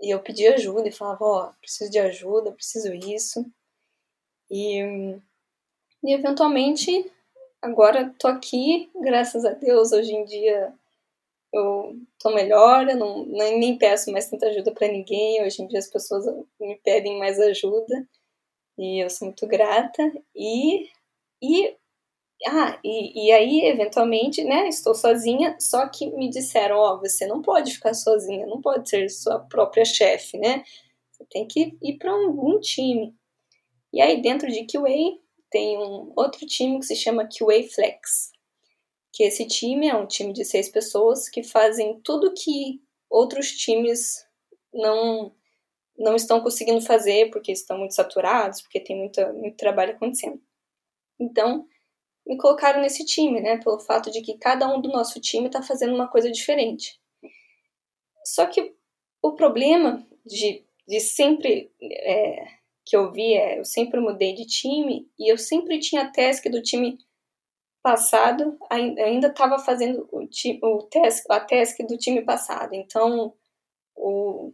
E eu pedi ajuda e falava, ó, oh, preciso de ajuda, preciso isso. E, e eventualmente, agora tô aqui, graças a Deus, hoje em dia eu tô melhor, eu não, nem, peço mais tanta ajuda para ninguém. Hoje em dia as pessoas me pedem mais ajuda. E eu sou muito grata. E, e, ah, e, e aí, eventualmente, né, estou sozinha, só que me disseram, ó, oh, você não pode ficar sozinha, não pode ser sua própria chefe, né? Você tem que ir para algum time. E aí, dentro de QA, tem um outro time que se chama QA Flex. Que esse time é um time de seis pessoas que fazem tudo que outros times não não estão conseguindo fazer porque estão muito saturados, porque tem muita, muito trabalho acontecendo. Então, me colocaram nesse time, né? Pelo fato de que cada um do nosso time está fazendo uma coisa diferente. Só que o problema de, de sempre é, que eu vi é, eu sempre mudei de time e eu sempre tinha a task do time passado, ainda estava fazendo o, o task, a task do time passado. Então, o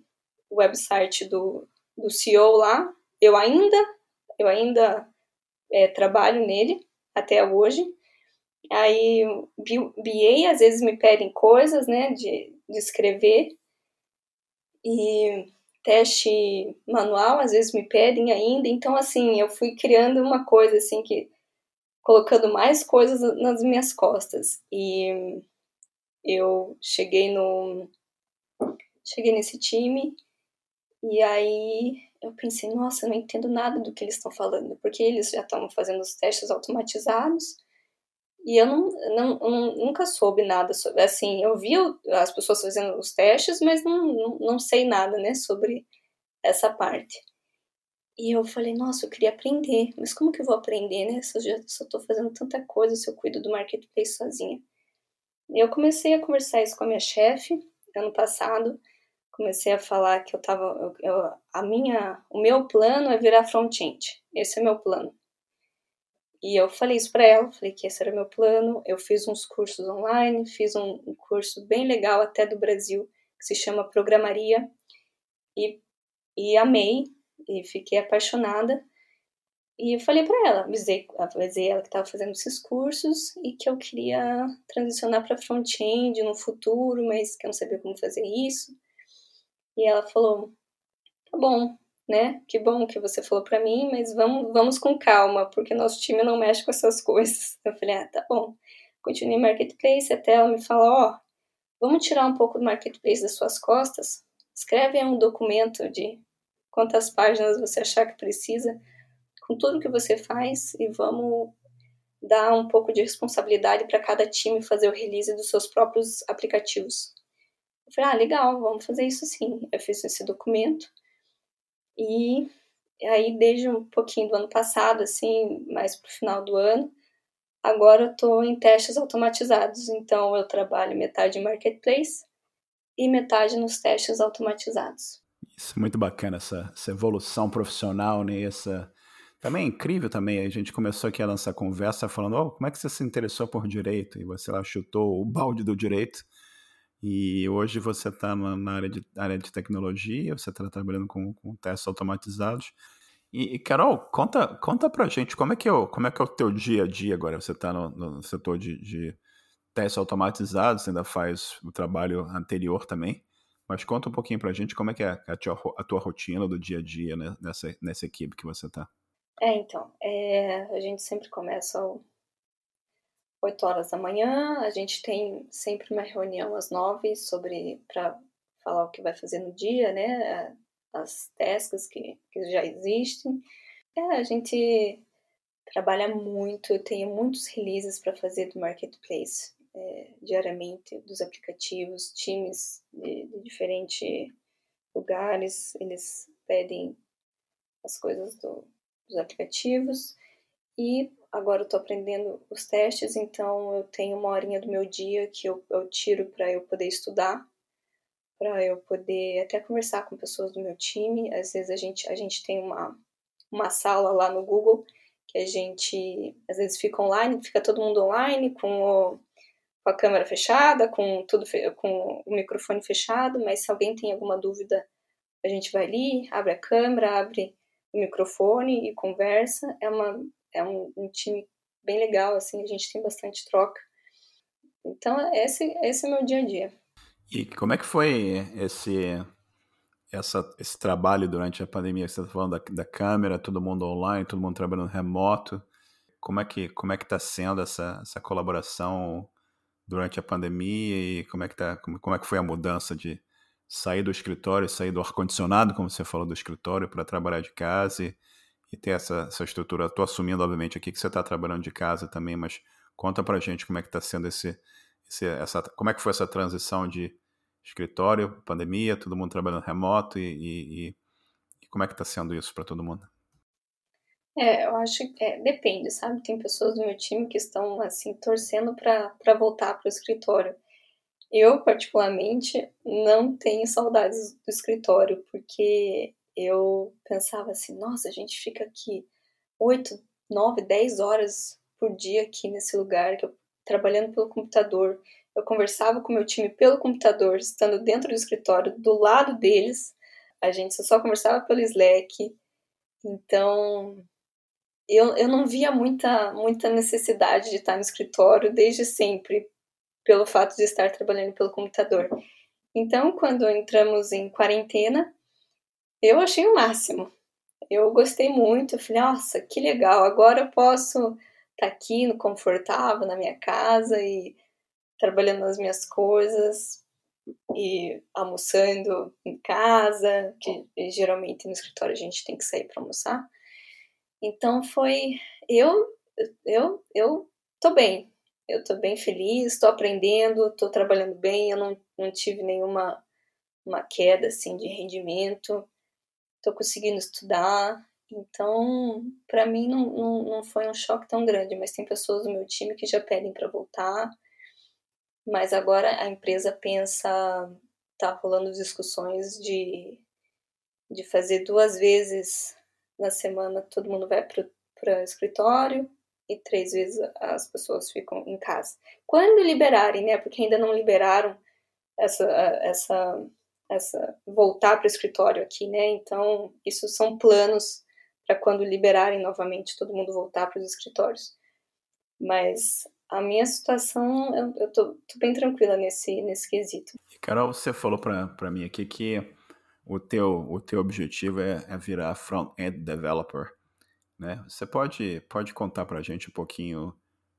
website do, do CEO lá, eu ainda, eu ainda é, trabalho nele até hoje. Aí, BA às vezes me pedem coisas, né, de, de escrever. E teste manual às vezes me pedem ainda. Então, assim, eu fui criando uma coisa, assim, que colocando mais coisas nas minhas costas. E eu cheguei no cheguei nesse time e aí eu pensei, nossa, eu não entendo nada do que eles estão falando, porque eles já estão fazendo os testes automatizados e eu não, não, nunca soube nada sobre. Assim, eu vi as pessoas fazendo os testes, mas não, não, não sei nada, né, sobre essa parte. E eu falei, nossa, eu queria aprender, mas como que eu vou aprender, né? Se eu já estou fazendo tanta coisa, se eu cuido do marketplace sozinha. E eu comecei a conversar isso com a minha chefe ano passado comecei a falar que eu tava. Eu, a minha, o meu plano é virar front-end. Esse é meu plano. E eu falei isso para ela, falei que esse era meu plano. Eu fiz uns cursos online, fiz um, um curso bem legal até do Brasil, que se chama Programaria, e, e amei, e fiquei apaixonada. E eu falei para ela, avisei, avisei ela que estava fazendo esses cursos e que eu queria transicionar para front-end no futuro, mas que eu não sabia como fazer isso. E ela falou: tá bom, né? Que bom que você falou para mim, mas vamos, vamos com calma, porque nosso time não mexe com essas <laughs> coisas. Eu falei: ah, tá bom. Continuei marketplace até ela me falou: ó, oh, vamos tirar um pouco do marketplace das suas costas. Escreve um documento de quantas páginas você achar que precisa, com tudo que você faz, e vamos dar um pouco de responsabilidade para cada time fazer o release dos seus próprios aplicativos. Falei, ah, legal, vamos fazer isso sim. Eu fiz esse documento e aí desde um pouquinho do ano passado, assim, mais pro final do ano, agora eu tô em testes automatizados. Então eu trabalho metade em marketplace e metade nos testes automatizados. Isso é muito bacana, essa, essa evolução profissional, né? Essa, também é incrível também, a gente começou aqui a lançar conversa falando, oh, como é que você se interessou por direito? E você lá chutou o balde do direito e hoje você está na área de, área de tecnologia, você está trabalhando com, com testes automatizados. E, Carol, conta, conta pra gente como é, que é o, como é que é o teu dia a dia agora. Você está no, no, setor de, de testes automatizados, você ainda faz o trabalho anterior também. Mas conta um pouquinho pra gente como é que é a tua, a tua rotina do dia a dia né, nessa, nessa equipe que você está. É, então, é, a gente sempre começa 8 horas da manhã. A gente tem sempre uma reunião às 9 sobre para falar o que vai fazer no dia, né? As tasks que, que já existem. É, a gente trabalha muito, eu tenho muitos releases para fazer do marketplace é, diariamente, dos aplicativos, times de, de diferentes lugares, eles pedem as coisas do, dos aplicativos e agora eu tô aprendendo os testes, então eu tenho uma horinha do meu dia que eu, eu tiro para eu poder estudar, para eu poder até conversar com pessoas do meu time. Às vezes a gente, a gente tem uma, uma sala lá no Google que a gente às vezes fica online, fica todo mundo online com, o, com a câmera fechada, com tudo com o microfone fechado, mas se alguém tem alguma dúvida, a gente vai ali, abre a câmera, abre o microfone e conversa. É uma é um, um, time bem legal, assim, a gente tem bastante troca. Então, esse, esse é meu dia a dia. E como é que foi esse essa, esse trabalho durante a pandemia, você está falando da, da câmera, todo mundo online, todo mundo trabalhando remoto. Como é que como é que está sendo essa, essa colaboração durante a pandemia e como é que tá, como, como é que foi a mudança de sair do escritório, sair do ar condicionado, como você falou do escritório, para trabalhar de casa e, e ter essa, essa estrutura. Estou assumindo, obviamente, aqui que você está trabalhando de casa também, mas conta para gente como é que está sendo esse, esse, essa, como é que foi essa transição de escritório, pandemia, todo mundo trabalhando remoto e, e, e como é que está sendo isso para todo mundo? É, eu acho que é, depende, sabe? Tem pessoas do meu time que estão, assim, torcendo para voltar para o escritório. Eu, particularmente, não tenho saudades do escritório, porque eu pensava assim, nossa, a gente fica aqui 8, 9, 10 horas por dia aqui nesse lugar, eu, trabalhando pelo computador. Eu conversava com meu time pelo computador, estando dentro do escritório, do lado deles. A gente só conversava pelo Slack. Então, eu, eu não via muita, muita necessidade de estar no escritório desde sempre, pelo fato de estar trabalhando pelo computador. Então, quando entramos em quarentena, eu achei o máximo. Eu gostei muito, eu falei, nossa, que legal, agora eu posso estar aqui no confortável na minha casa e trabalhando nas minhas coisas e almoçando em casa, que geralmente no escritório a gente tem que sair para almoçar. Então foi eu eu eu tô bem. Eu tô bem feliz, estou aprendendo, estou trabalhando bem, eu não, não tive nenhuma uma queda assim de rendimento. Estou conseguindo estudar. Então, para mim não, não, não foi um choque tão grande, mas tem pessoas do meu time que já pedem para voltar. Mas agora a empresa pensa, tá rolando discussões de, de fazer duas vezes na semana todo mundo vai para o escritório e três vezes as pessoas ficam em casa. Quando liberarem, né? Porque ainda não liberaram essa, essa, essa voltar para o escritório aqui, né? Então, isso são planos para quando liberarem novamente todo mundo voltar para os escritórios. Mas a minha situação, eu, eu tô, tô, bem tranquila nesse, nesse quesito. Carol, você falou para mim aqui que o teu, o teu objetivo é, é virar front-end developer, né? Você pode, pode contar para a gente um pouquinho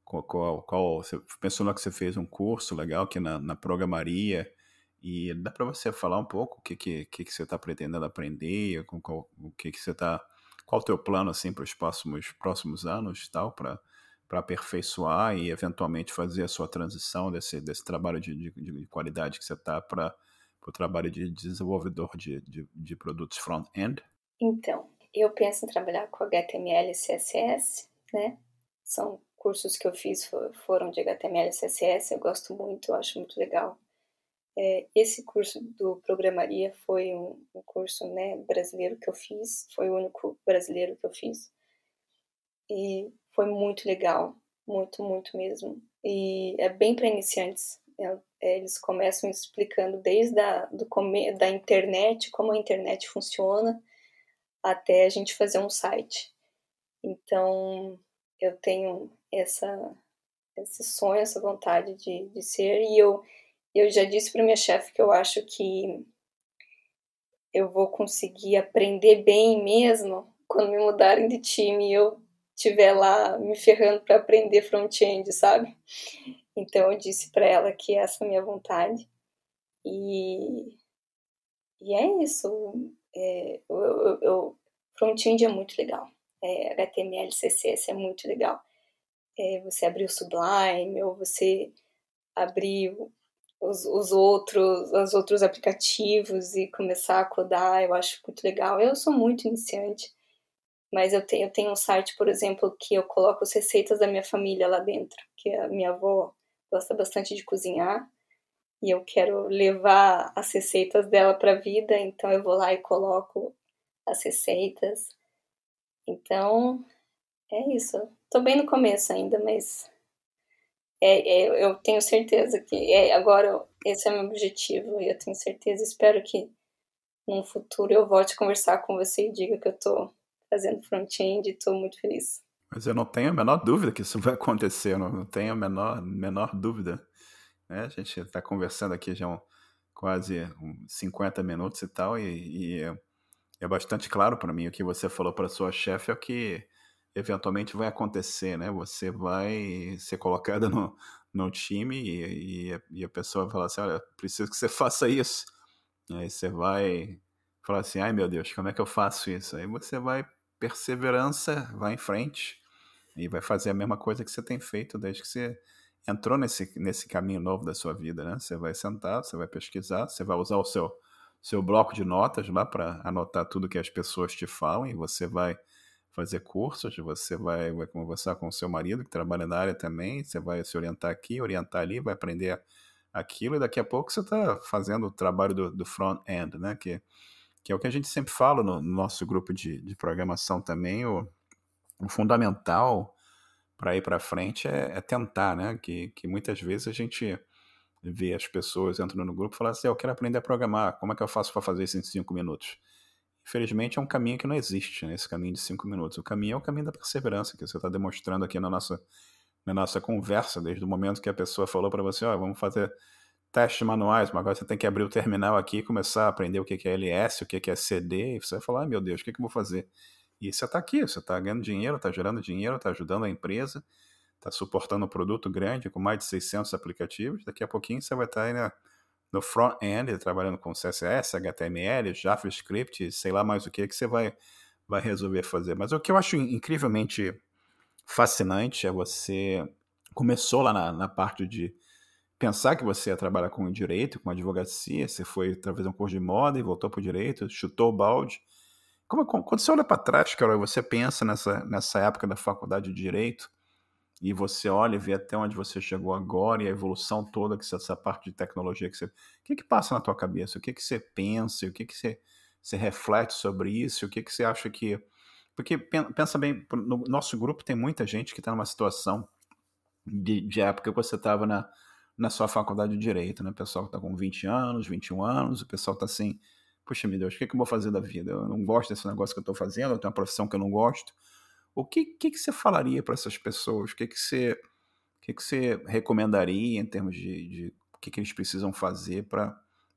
qual, qual, qual, você mencionou que você fez um curso legal aqui na, na programaria e dá para você falar um pouco o que, que, que, que você está pretendendo aprender, com qual, o que, que você está, qual o teu plano assim para os próximos, próximos anos tal, para aperfeiçoar e eventualmente fazer a sua transição desse, desse trabalho de, de, de qualidade que você está para para o trabalho de desenvolvedor de, de, de produtos front-end? Então, eu penso em trabalhar com HTML e CSS, né? São cursos que eu fiz foram de HTML e CSS, eu gosto muito, eu acho muito legal. É, esse curso do Programaria foi um, um, curso né, brasileiro que eu fiz, foi o único brasileiro que eu fiz. E foi muito legal, muito, muito mesmo. E é bem para iniciantes, é, é, eles começam explicando desde a, do da internet, como a internet funciona, até a gente fazer um site. Então, eu tenho essa, esse sonho, essa vontade de, de ser, e eu, eu já disse para minha chefe que eu acho que eu vou conseguir aprender bem mesmo quando me mudarem de time e eu estiver lá me ferrando para aprender front-end, sabe? Então eu disse para ela que essa é a minha vontade. E, e é isso. É, eu, eu, front-end é muito legal. É, HTML, CSS é muito legal. É, você abrir o Sublime ou você abrir os, os outros os outros aplicativos e começar a codar, eu acho muito legal. Eu sou muito iniciante, mas eu tenho, eu tenho um site, por exemplo, que eu coloco as receitas da minha família lá dentro, que a minha avó gosta bastante de cozinhar e eu quero levar as receitas dela para a vida, então eu vou lá e coloco as receitas. Então, é isso. Tô bem no começo ainda, mas é, é, eu tenho certeza que é, agora esse é meu objetivo e eu tenho certeza, espero que num futuro eu volte a conversar com você e diga que eu tô fazendo front-end e tô muito feliz. Mas eu não tenho a menor dúvida que isso <laughs> vai acontecer, eu não tenho a menor, menor dúvida. Né? A gente está conversando aqui já um, quase 50 minutos e tal, e, e é bastante claro para mim o que você falou para sua chefe é o que eventualmente vai acontecer, né? Você vai ser colocada no, no time e, e, e a pessoa vai falar assim, olha, preciso que você <laughs> faça isso. Aí você vai falar assim, ai meu Deus, como é que eu faço isso? Aí você vai perseverança, vai em frente e vai fazer a mesma coisa que você tem feito desde que você entrou nesse, nesse caminho novo da sua vida, né? Você vai sentar, você vai pesquisar, você vai usar o seu, seu bloco de notas lá para anotar tudo que as pessoas te falam e você vai fazer cursos, você vai, vai conversar com o seu marido que trabalha na área também, você vai se orientar aqui, orientar ali, vai aprender aquilo e daqui a pouco você está fazendo o trabalho do, do front-end, né? Que, que é o que a gente sempre fala no, no nosso grupo de, de programação também, o, o fundamental para ir para frente é, é, tentar, né? Que, que muitas vezes a gente vê as pessoas entrando no grupo e falam assim: eu quero aprender a programar, como é que eu faço para fazer isso em cinco minutos? Infelizmente é um caminho que não existe, né, esse caminho de cinco minutos. O caminho é o caminho da perseverança, que você está demonstrando aqui na nossa, na nossa conversa, desde o momento que a pessoa falou para você: ó, oh, vamos fazer testes manuais, mas agora você tem que abrir o terminal aqui e começar a aprender o que é LS, o que é CD, e você vai falar: ah, meu Deus, o que, que eu vou fazer? E você está aqui, você está ganhando dinheiro, está gerando dinheiro, está ajudando a empresa, está suportando um produto grande com mais de 600 aplicativos. Daqui a pouquinho você vai estar tá aí na, no front-end, trabalhando com CSS, HTML, JavaScript, sei lá mais o que, que você vai, vai resolver fazer. Mas o que eu acho incrivelmente fascinante é você começou lá na, na parte de pensar que você ia trabalhar com direito, com advocacia, você foi fazer um curso de moda e voltou para o direito, chutou o balde como, quando você olha para trás, Carol, você pensa nessa, nessa época da faculdade de Direito, e você olha e vê até onde você chegou agora e a evolução toda, que essa parte de tecnologia que você. O que, que passa na tua cabeça? O que, que você pensa? O que, que você, você reflete sobre isso? O que, que você acha que. Porque pensa bem, no nosso grupo tem muita gente que está numa situação de, de época que você estava na, na sua faculdade de Direito, né? O pessoal que está com 20 anos, 21 anos, o pessoal está assim puxa, meu Deus, o que, é que eu vou fazer da vida? Eu não gosto desse negócio que eu estou fazendo, eu tenho uma profissão que eu não gosto. O que, que, que você falaria para essas pessoas? O que, que, você, o que, que você recomendaria em termos de, de o que, que eles precisam fazer para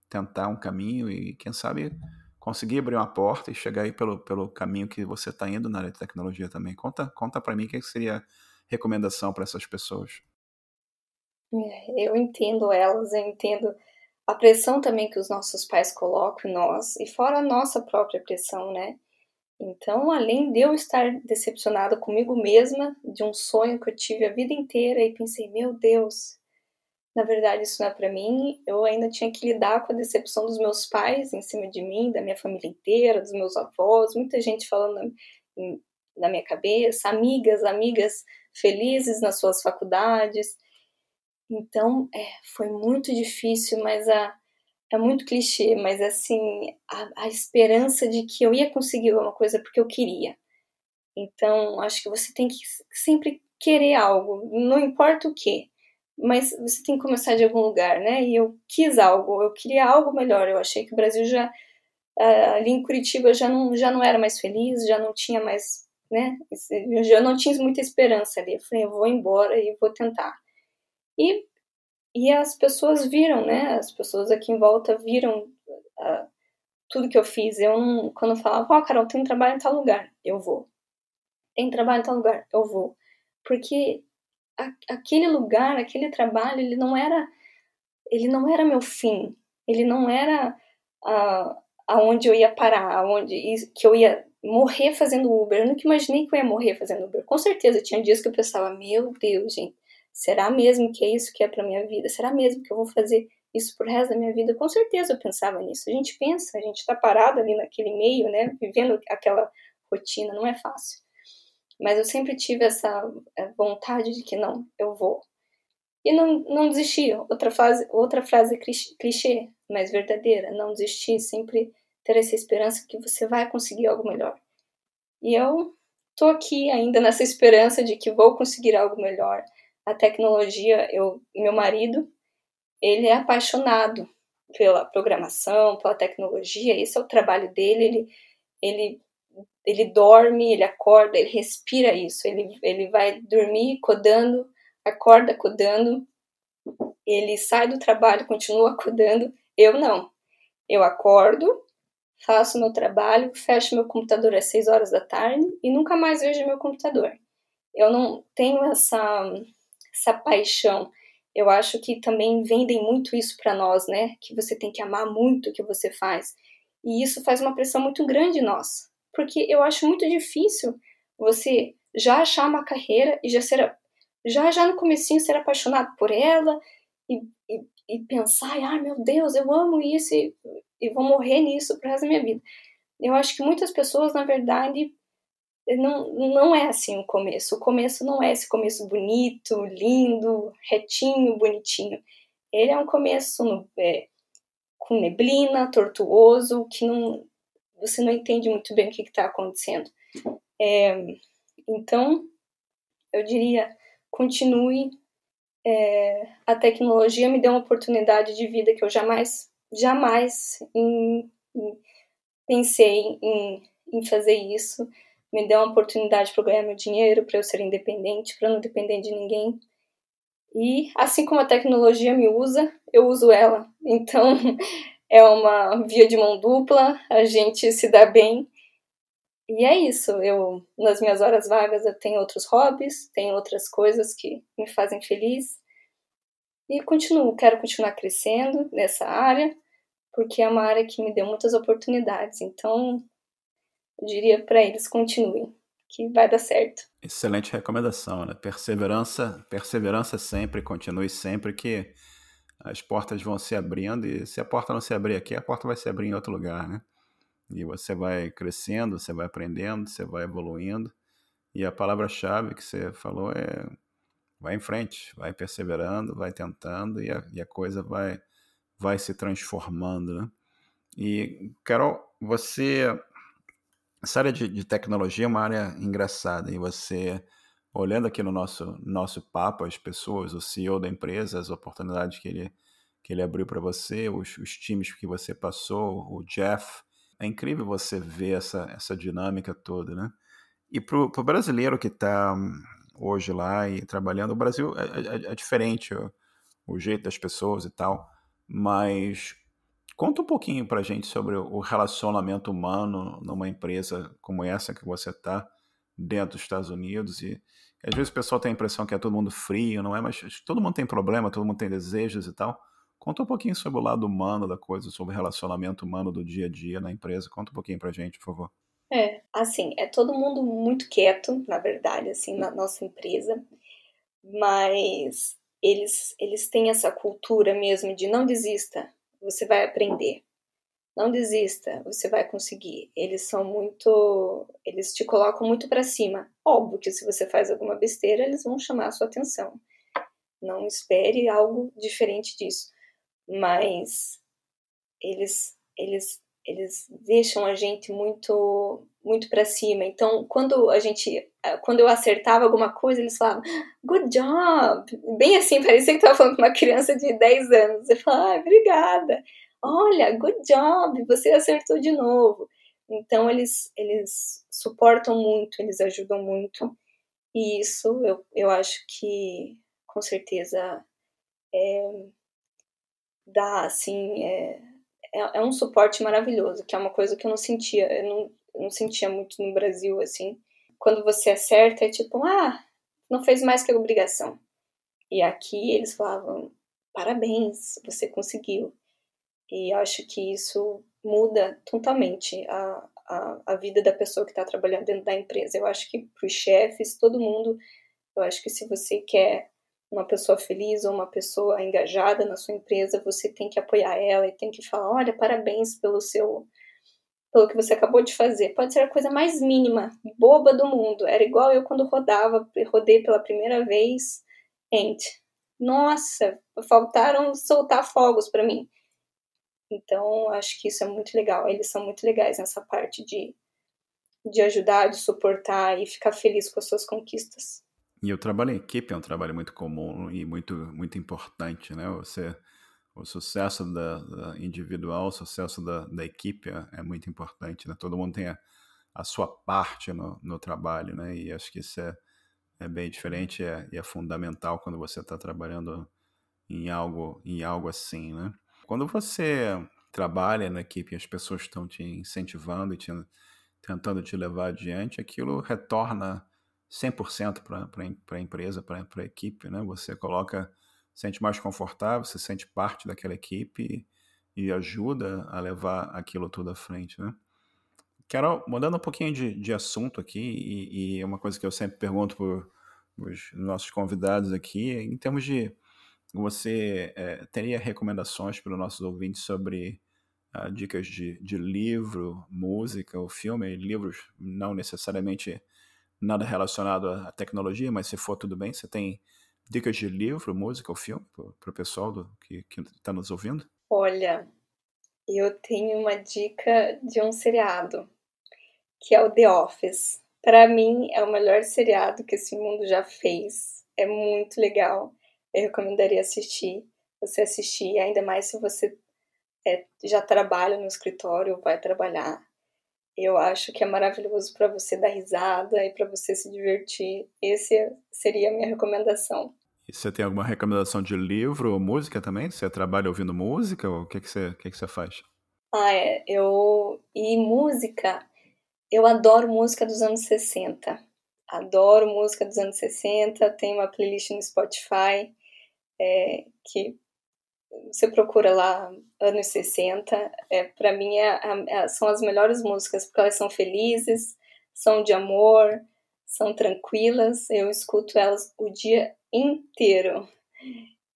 tentar um caminho e, quem sabe, conseguir abrir uma porta e chegar aí pelo, pelo caminho que você está indo na área de tecnologia também? Conta, conta para mim o que seria recomendação para essas pessoas. É, eu entendo elas, eu entendo a pressão também que os nossos pais colocam em nós, e fora a nossa própria pressão, né? Então, além de eu estar decepcionada comigo mesma, de um sonho que eu tive a vida inteira, e pensei, meu Deus, na verdade isso não é para mim, eu ainda tinha que lidar com a decepção dos meus pais em cima de mim, da minha família inteira, dos meus avós, muita gente falando na minha cabeça, amigas, amigas felizes nas suas faculdades. Então, é, foi muito difícil, mas a, é muito clichê, mas assim, a, a esperança de que eu ia conseguir alguma coisa porque eu queria. Então, acho que você tem que sempre querer algo, não importa o que, mas você tem que começar de algum lugar, né? E eu quis algo, eu queria algo melhor. Eu achei que o Brasil já ali em Curitiba já não já não era mais feliz, já não tinha mais, né? Eu já não tinha muita esperança ali. Eu falei, eu vou embora e vou tentar. E, e as pessoas viram, né? As pessoas aqui em volta viram uh, tudo que eu fiz. Eu não, quando eu falava, ó, oh, Carol, tem trabalho em tal lugar, eu vou. Tem trabalho em tal lugar, eu vou. Porque a, aquele lugar, aquele trabalho, ele não era, ele não era meu fim. Ele não era uh, aonde eu ia parar, aonde que eu ia morrer fazendo Uber. Eu nunca imaginei que eu ia morrer fazendo Uber. Com certeza, tinha dias que eu pensava, meu Deus, gente, Será mesmo que é isso que é para minha vida? Será mesmo que eu vou fazer isso pro resto da minha vida? Com certeza eu pensava nisso. A gente pensa, a gente está parado ali naquele meio, né, vivendo aquela rotina, não é fácil. Mas eu sempre tive essa eh, vontade de que não, eu vou. E não, não desisti. Outra frase, outra frase clichê, mas verdadeira. Não desistir, sempre ter essa esperança que você vai conseguir algo melhor. E eu tô aqui ainda nessa esperança de que vou conseguir algo melhor a tecnologia, eu, meu marido, ele é apaixonado pela programação, pela tecnologia, esse é o trabalho dele, ele, ele, ele dorme, ele acorda, ele respira isso, ele, ele vai dormir codando, acorda codando, ele sai do trabalho, continua codando, Eu não. Eu acordo, faço meu trabalho, fecho meu computador às 6 horas da tarde e nunca mais vejo meu computador. Eu não tenho essa, essa paixão. Eu acho que também vendem muito isso para nós, né? Que você tem que amar muito o que você faz. E isso faz uma pressão muito grande em nós. Porque eu acho muito difícil você já achar uma carreira e já ser já já no comecinho ser apaixonado por ela e, e, e pensar, ai ah, meu Deus, eu amo isso e, e vou morrer nisso pro resto da minha vida. Eu acho que muitas pessoas, na verdade, não, não é assim o começo. O começo não é esse começo bonito, lindo, retinho, bonitinho. Ele é um começo no, é, com neblina, tortuoso, que não, você não entende muito bem o que está acontecendo. É, então, eu diria, continue. É, a tecnologia me deu uma oportunidade de vida que eu jamais, jamais em, em, pensei em, em fazer isso me deu uma oportunidade para ganhar meu dinheiro, para eu ser independente, para não depender de ninguém. E assim como a tecnologia me usa, eu uso ela. <laughs> Então é uma via de mão dupla, a gente se dá bem. E é isso, eu nas minhas horas vagas eu tenho outros hobbies, tenho outras coisas que me fazem feliz. E continuo, quero continuar crescendo nessa área, porque é uma área que me deu muitas oportunidades. Então, eu diria para eles continuem, que vai dar certo. Excelente recomendação, né? Perseverança, perseverança sempre, continue sempre que as portas vão se abrindo e se a porta não se abrir aqui, a porta vai se abrir em outro lugar, né? E você vai crescendo, você vai aprendendo, você vai evoluindo. E a palavra-chave que você falou é vai em frente, vai perseverando, vai tentando e a, e a coisa vai, vai se transformando, né? E, Carol, você essa área de, de, tecnologia é uma área engraçada e você, olhando aqui no nosso, nosso papo, as pessoas, o CEO da empresa, as oportunidades que ele, que ele abriu para você, os, os times que você passou, o Jeff, é incrível você ver essa, essa dinâmica toda, né? E para o brasileiro que está hoje lá e trabalhando, o Brasil é, é, é diferente o, o jeito das pessoas e tal, mas Conta um pouquinho para a gente sobre o relacionamento humano numa empresa como essa que você está dentro dos Estados Unidos e às vezes o pessoal tem a impressão que é todo mundo frio, não é? Mas todo mundo tem problema, todo mundo tem desejos e tal. Conta um pouquinho sobre o lado humano da coisa, sobre o relacionamento humano do dia a dia na empresa. Conta um pouquinho pra gente, por favor. É, assim, é todo mundo muito quieto, na verdade, assim, na nossa empresa. Mas eles, eles têm essa cultura mesmo de não desista, você vai aprender. Não desista, você vai conseguir. Eles são muito, eles te colocam muito para cima. Óbvio que se você faz alguma besteira, eles vão chamar a sua atenção. Não espere algo diferente disso. Mas eles eles eles deixam a gente muito muito para cima. Então, quando a gente quando eu acertava alguma coisa, eles falavam good job. Bem assim, parecia que estava falando com uma criança de 10 anos. Eu falava, ah, obrigada. Olha, good job, você acertou de novo. Então, eles eles suportam muito, eles ajudam muito. E isso eu, eu acho que com certeza é, dá assim é, é, é, um suporte maravilhoso, que é uma coisa que eu não sentia, eu não, não sentia muito no Brasil, assim. Quando você acerta, é tipo, ah, não fez mais que a obrigação. E aqui eles falavam, parabéns, você conseguiu. E acho que isso muda totalmente a, a, a vida da pessoa que está trabalhando dentro da empresa. Eu acho que para os chefes, todo mundo, eu acho que se você quer uma pessoa feliz ou uma pessoa engajada na sua empresa, você tem que apoiar ela e tem que falar, olha, parabéns pelo seu pelo que você acabou de fazer. Pode ser a coisa mais mínima, boba do mundo. Era igual eu quando rodava, rodei pela primeira vez, Ent. Nossa, faltaram soltar fogos para mim. Então, acho que isso é muito legal. Eles são muito legais nessa parte de, de ajudar, de suportar e ficar feliz com as suas conquistas. E o trabalho em equipe é um trabalho muito comum e muito, muito importante, né? Você, o sucesso da, da individual, o sucesso da, da equipe é, é, muito importante, né? Todo mundo tem a, a sua parte no, no trabalho, né? E acho que isso é, é bem diferente e é, é fundamental quando você está trabalhando em algo, em algo assim, né? Quando você trabalha na equipe e as pessoas estão te incentivando e te, tentando te levar adiante, aquilo retorna 100% para a empresa, para a equipe, né? Você coloca, sente mais confortável, você sente parte daquela equipe e, ajuda a levar aquilo tudo à frente, né? Quero, mudando um pouquinho de, de assunto aqui, e, é uma coisa que eu sempre pergunto para os nossos convidados aqui, em termos de você é, teria recomendações para os nossos ouvintes sobre uh, dicas de, de livro, música ou filme? Livros não necessariamente nada relacionado à tecnologia, mas se for tudo bem, você tem dicas de livro, música ou filme para o pessoal do, que está nos ouvindo? Olha, eu tenho uma dica de um seriado, que é o The Office. Para mim, é o melhor seriado que esse mundo já fez. É muito legal eu recomendaria assistir, você assistir, ainda mais se você é, já trabalha no escritório ou vai trabalhar. Eu acho que é maravilhoso para você dar risada e para você se divertir. Esse seria a minha recomendação. E você tem alguma recomendação de livro ou música também? Você trabalha ouvindo música ou o que, que, você, que, que você faz? Ah, é. Eu... E música, eu adoro música dos anos 60. Adoro música dos anos 60. Tenho uma playlist no Spotify é, que você procura lá anos 60, é, para mim é, é, são as melhores músicas, porque elas são felizes, são de amor, são tranquilas, eu escuto elas o dia inteiro.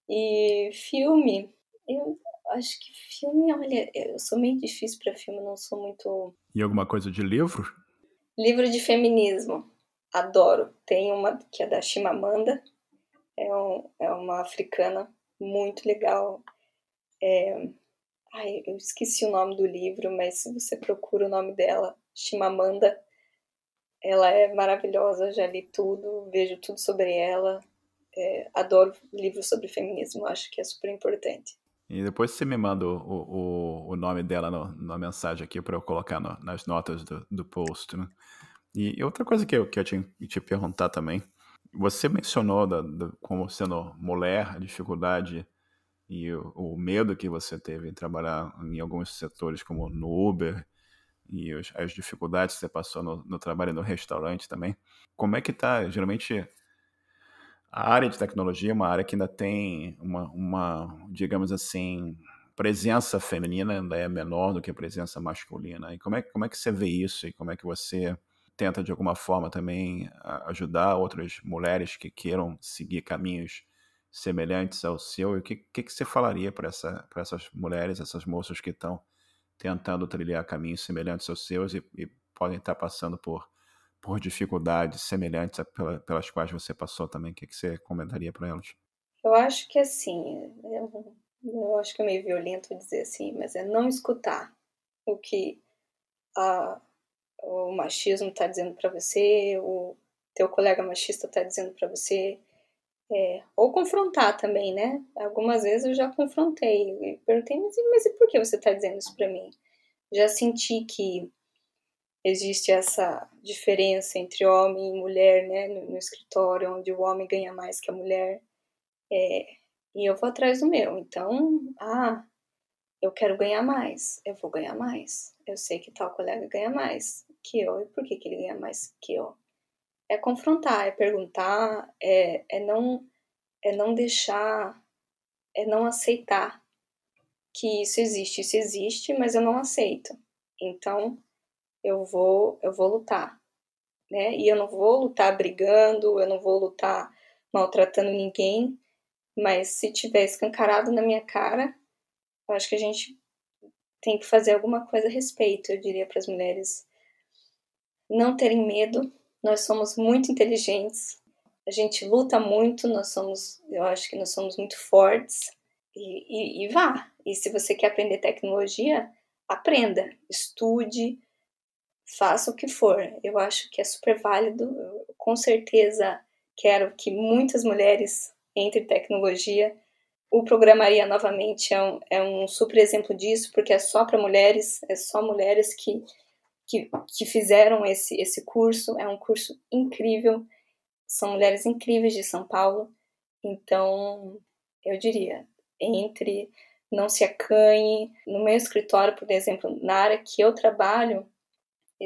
E filme, eu acho que filme, olha, eu sou meio difícil para filme, não sou muito. E alguma coisa de livro? Livro de feminismo, adoro. Tem uma que é da Chimamanda, é, um, é uma africana muito legal. É, ai, eu esqueci o nome do livro, mas se você procura o nome dela, Chimamanda, ela é maravilhosa, já li tudo, vejo tudo sobre ela. É, adoro livros sobre feminismo, acho que é super importante. E depois você me manda o, o, o nome dela no, na mensagem aqui para eu colocar no, nas notas do, do post. Né? E outra coisa que eu, que eu tinha que te perguntar também, você mencionou da, da, como sendo mulher, a dificuldade e o, o, medo que você teve em trabalhar em alguns setores, como no Uber, e os, as dificuldades que você passou no, no trabalho no restaurante também. Como é que está, geralmente, a área de tecnologia é uma área que ainda tem uma, uma, digamos assim, presença feminina ainda é menor do que a presença masculina. E como é, como é que você vê isso e como é que você tenta de alguma forma também ajudar outras mulheres que queiram seguir caminhos semelhantes ao seu. E o que, que, que você falaria para essa, essas mulheres, essas moças que estão tentando trilhar caminhos semelhantes aos seus e, e podem estar passando por, por dificuldades semelhantes pela, pelas quais você passou também? O que, que você comentaria para elas? Eu acho que assim, eu, eu acho que é meio violento dizer assim, mas é não escutar o que a o machismo está dizendo para você, o teu colega machista está dizendo para você, é, ou confrontar também, né? Algumas vezes eu já confrontei e perguntei, mas, mas e por que você está dizendo isso para mim? Já senti que existe essa diferença entre homem e mulher, né? No, no escritório, onde o homem ganha mais que a mulher. É, e eu vou atrás do meu. Então, ah, eu quero ganhar mais, eu vou ganhar mais. Eu sei que tal colega ganha mais que eu e por que, que ele ganha mais que eu. É confrontar, é perguntar, é, é, não, é não deixar, é não aceitar que isso existe. Isso existe, mas eu não aceito. Então eu vou, eu vou lutar, né? E eu não vou lutar brigando, eu não vou lutar maltratando ninguém, mas se tiver escancarado na minha cara, eu acho que a gente tem que fazer alguma coisa a respeito, eu diria para as mulheres não terem medo, nós somos muito inteligentes, a gente luta muito, nós somos, eu acho que nós somos muito fortes e, e, e vá. E se você quer aprender tecnologia, aprenda, estude, faça o que for. Eu acho que é super válido. Eu, com certeza quero que muitas mulheres entrem em tecnologia. O Programaria Novamente é um, é um super exemplo disso, porque é só para mulheres, é só mulheres que que, que fizeram esse, esse curso. É um curso incrível, são mulheres incríveis de São Paulo. Então, eu diria, entre não se acanhe. No meu escritório, por exemplo, na área que eu trabalho,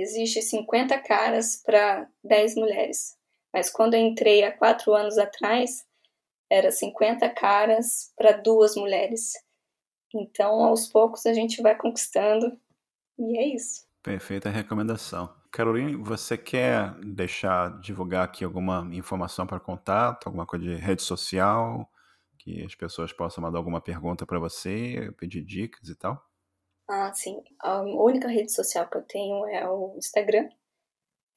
existe 50 caras para 10 mulheres. Mas quando eu entrei há quatro anos atrás, era 50 caras para duas mulheres. Então, aos poucos, a gente vai conquistando e é isso. Perfeita recomendação. Caroline, você quer deixar, divulgar aqui alguma informação para contato, alguma coisa de rede social, que as pessoas possam mandar alguma pergunta para você, pedir dicas e tal? Ah, sim. A única rede social que eu tenho é o Instagram,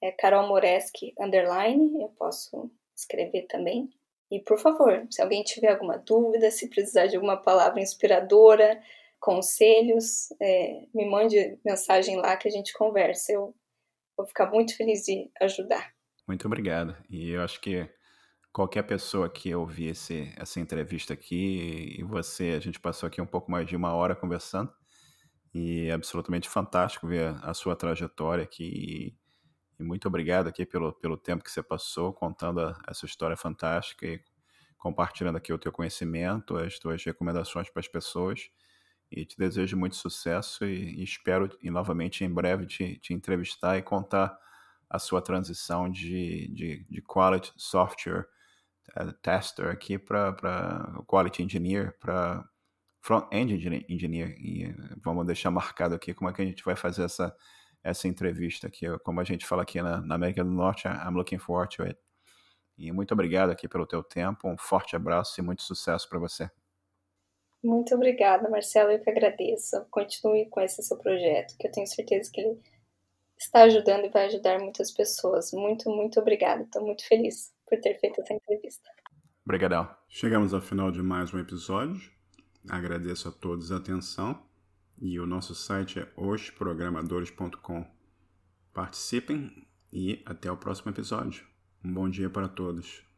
é Carol Moreski underline, eu posso escrever também. E por favor, se alguém tiver alguma dúvida, se precisar de alguma palavra inspiradora, conselhos, é, me mande mensagem lá que a gente conversa. Eu vou ficar muito feliz de ajudar. Muito obrigado. E eu acho que qualquer pessoa que ouvir esse, essa entrevista aqui e você, a gente passou aqui um pouco mais de uma hora conversando e é absolutamente fantástico ver a sua trajetória aqui e muito obrigado aqui pelo, pelo tempo que você passou contando a, essa história fantástica e compartilhando aqui o teu conhecimento, as tuas recomendações para as pessoas. E te desejo muito sucesso e, e espero e, novamente em breve te, te, entrevistar e contar a sua transição de, de, de quality software uh, tester aqui para quality engineer, para front-end engineer. E vamos deixar marcado aqui como é que a gente vai fazer essa essa entrevista aqui. Como a gente fala aqui na, na América do Norte, I'm looking forward to it. E muito obrigado aqui pelo teu tempo, um forte abraço e muito sucesso para você. Muito obrigada, Marcelo, eu que agradeço. Continue com esse seu projeto, que eu tenho certeza que ele está ajudando e vai ajudar muitas pessoas. Muito, muito obrigada. Estou muito feliz por ter feito essa entrevista. Obrigadão. Chegamos ao final de mais um episódio. Agradeço a todos a atenção e o nosso site é hosprogramadores.com. Participem e até o próximo episódio. Um bom dia para todos.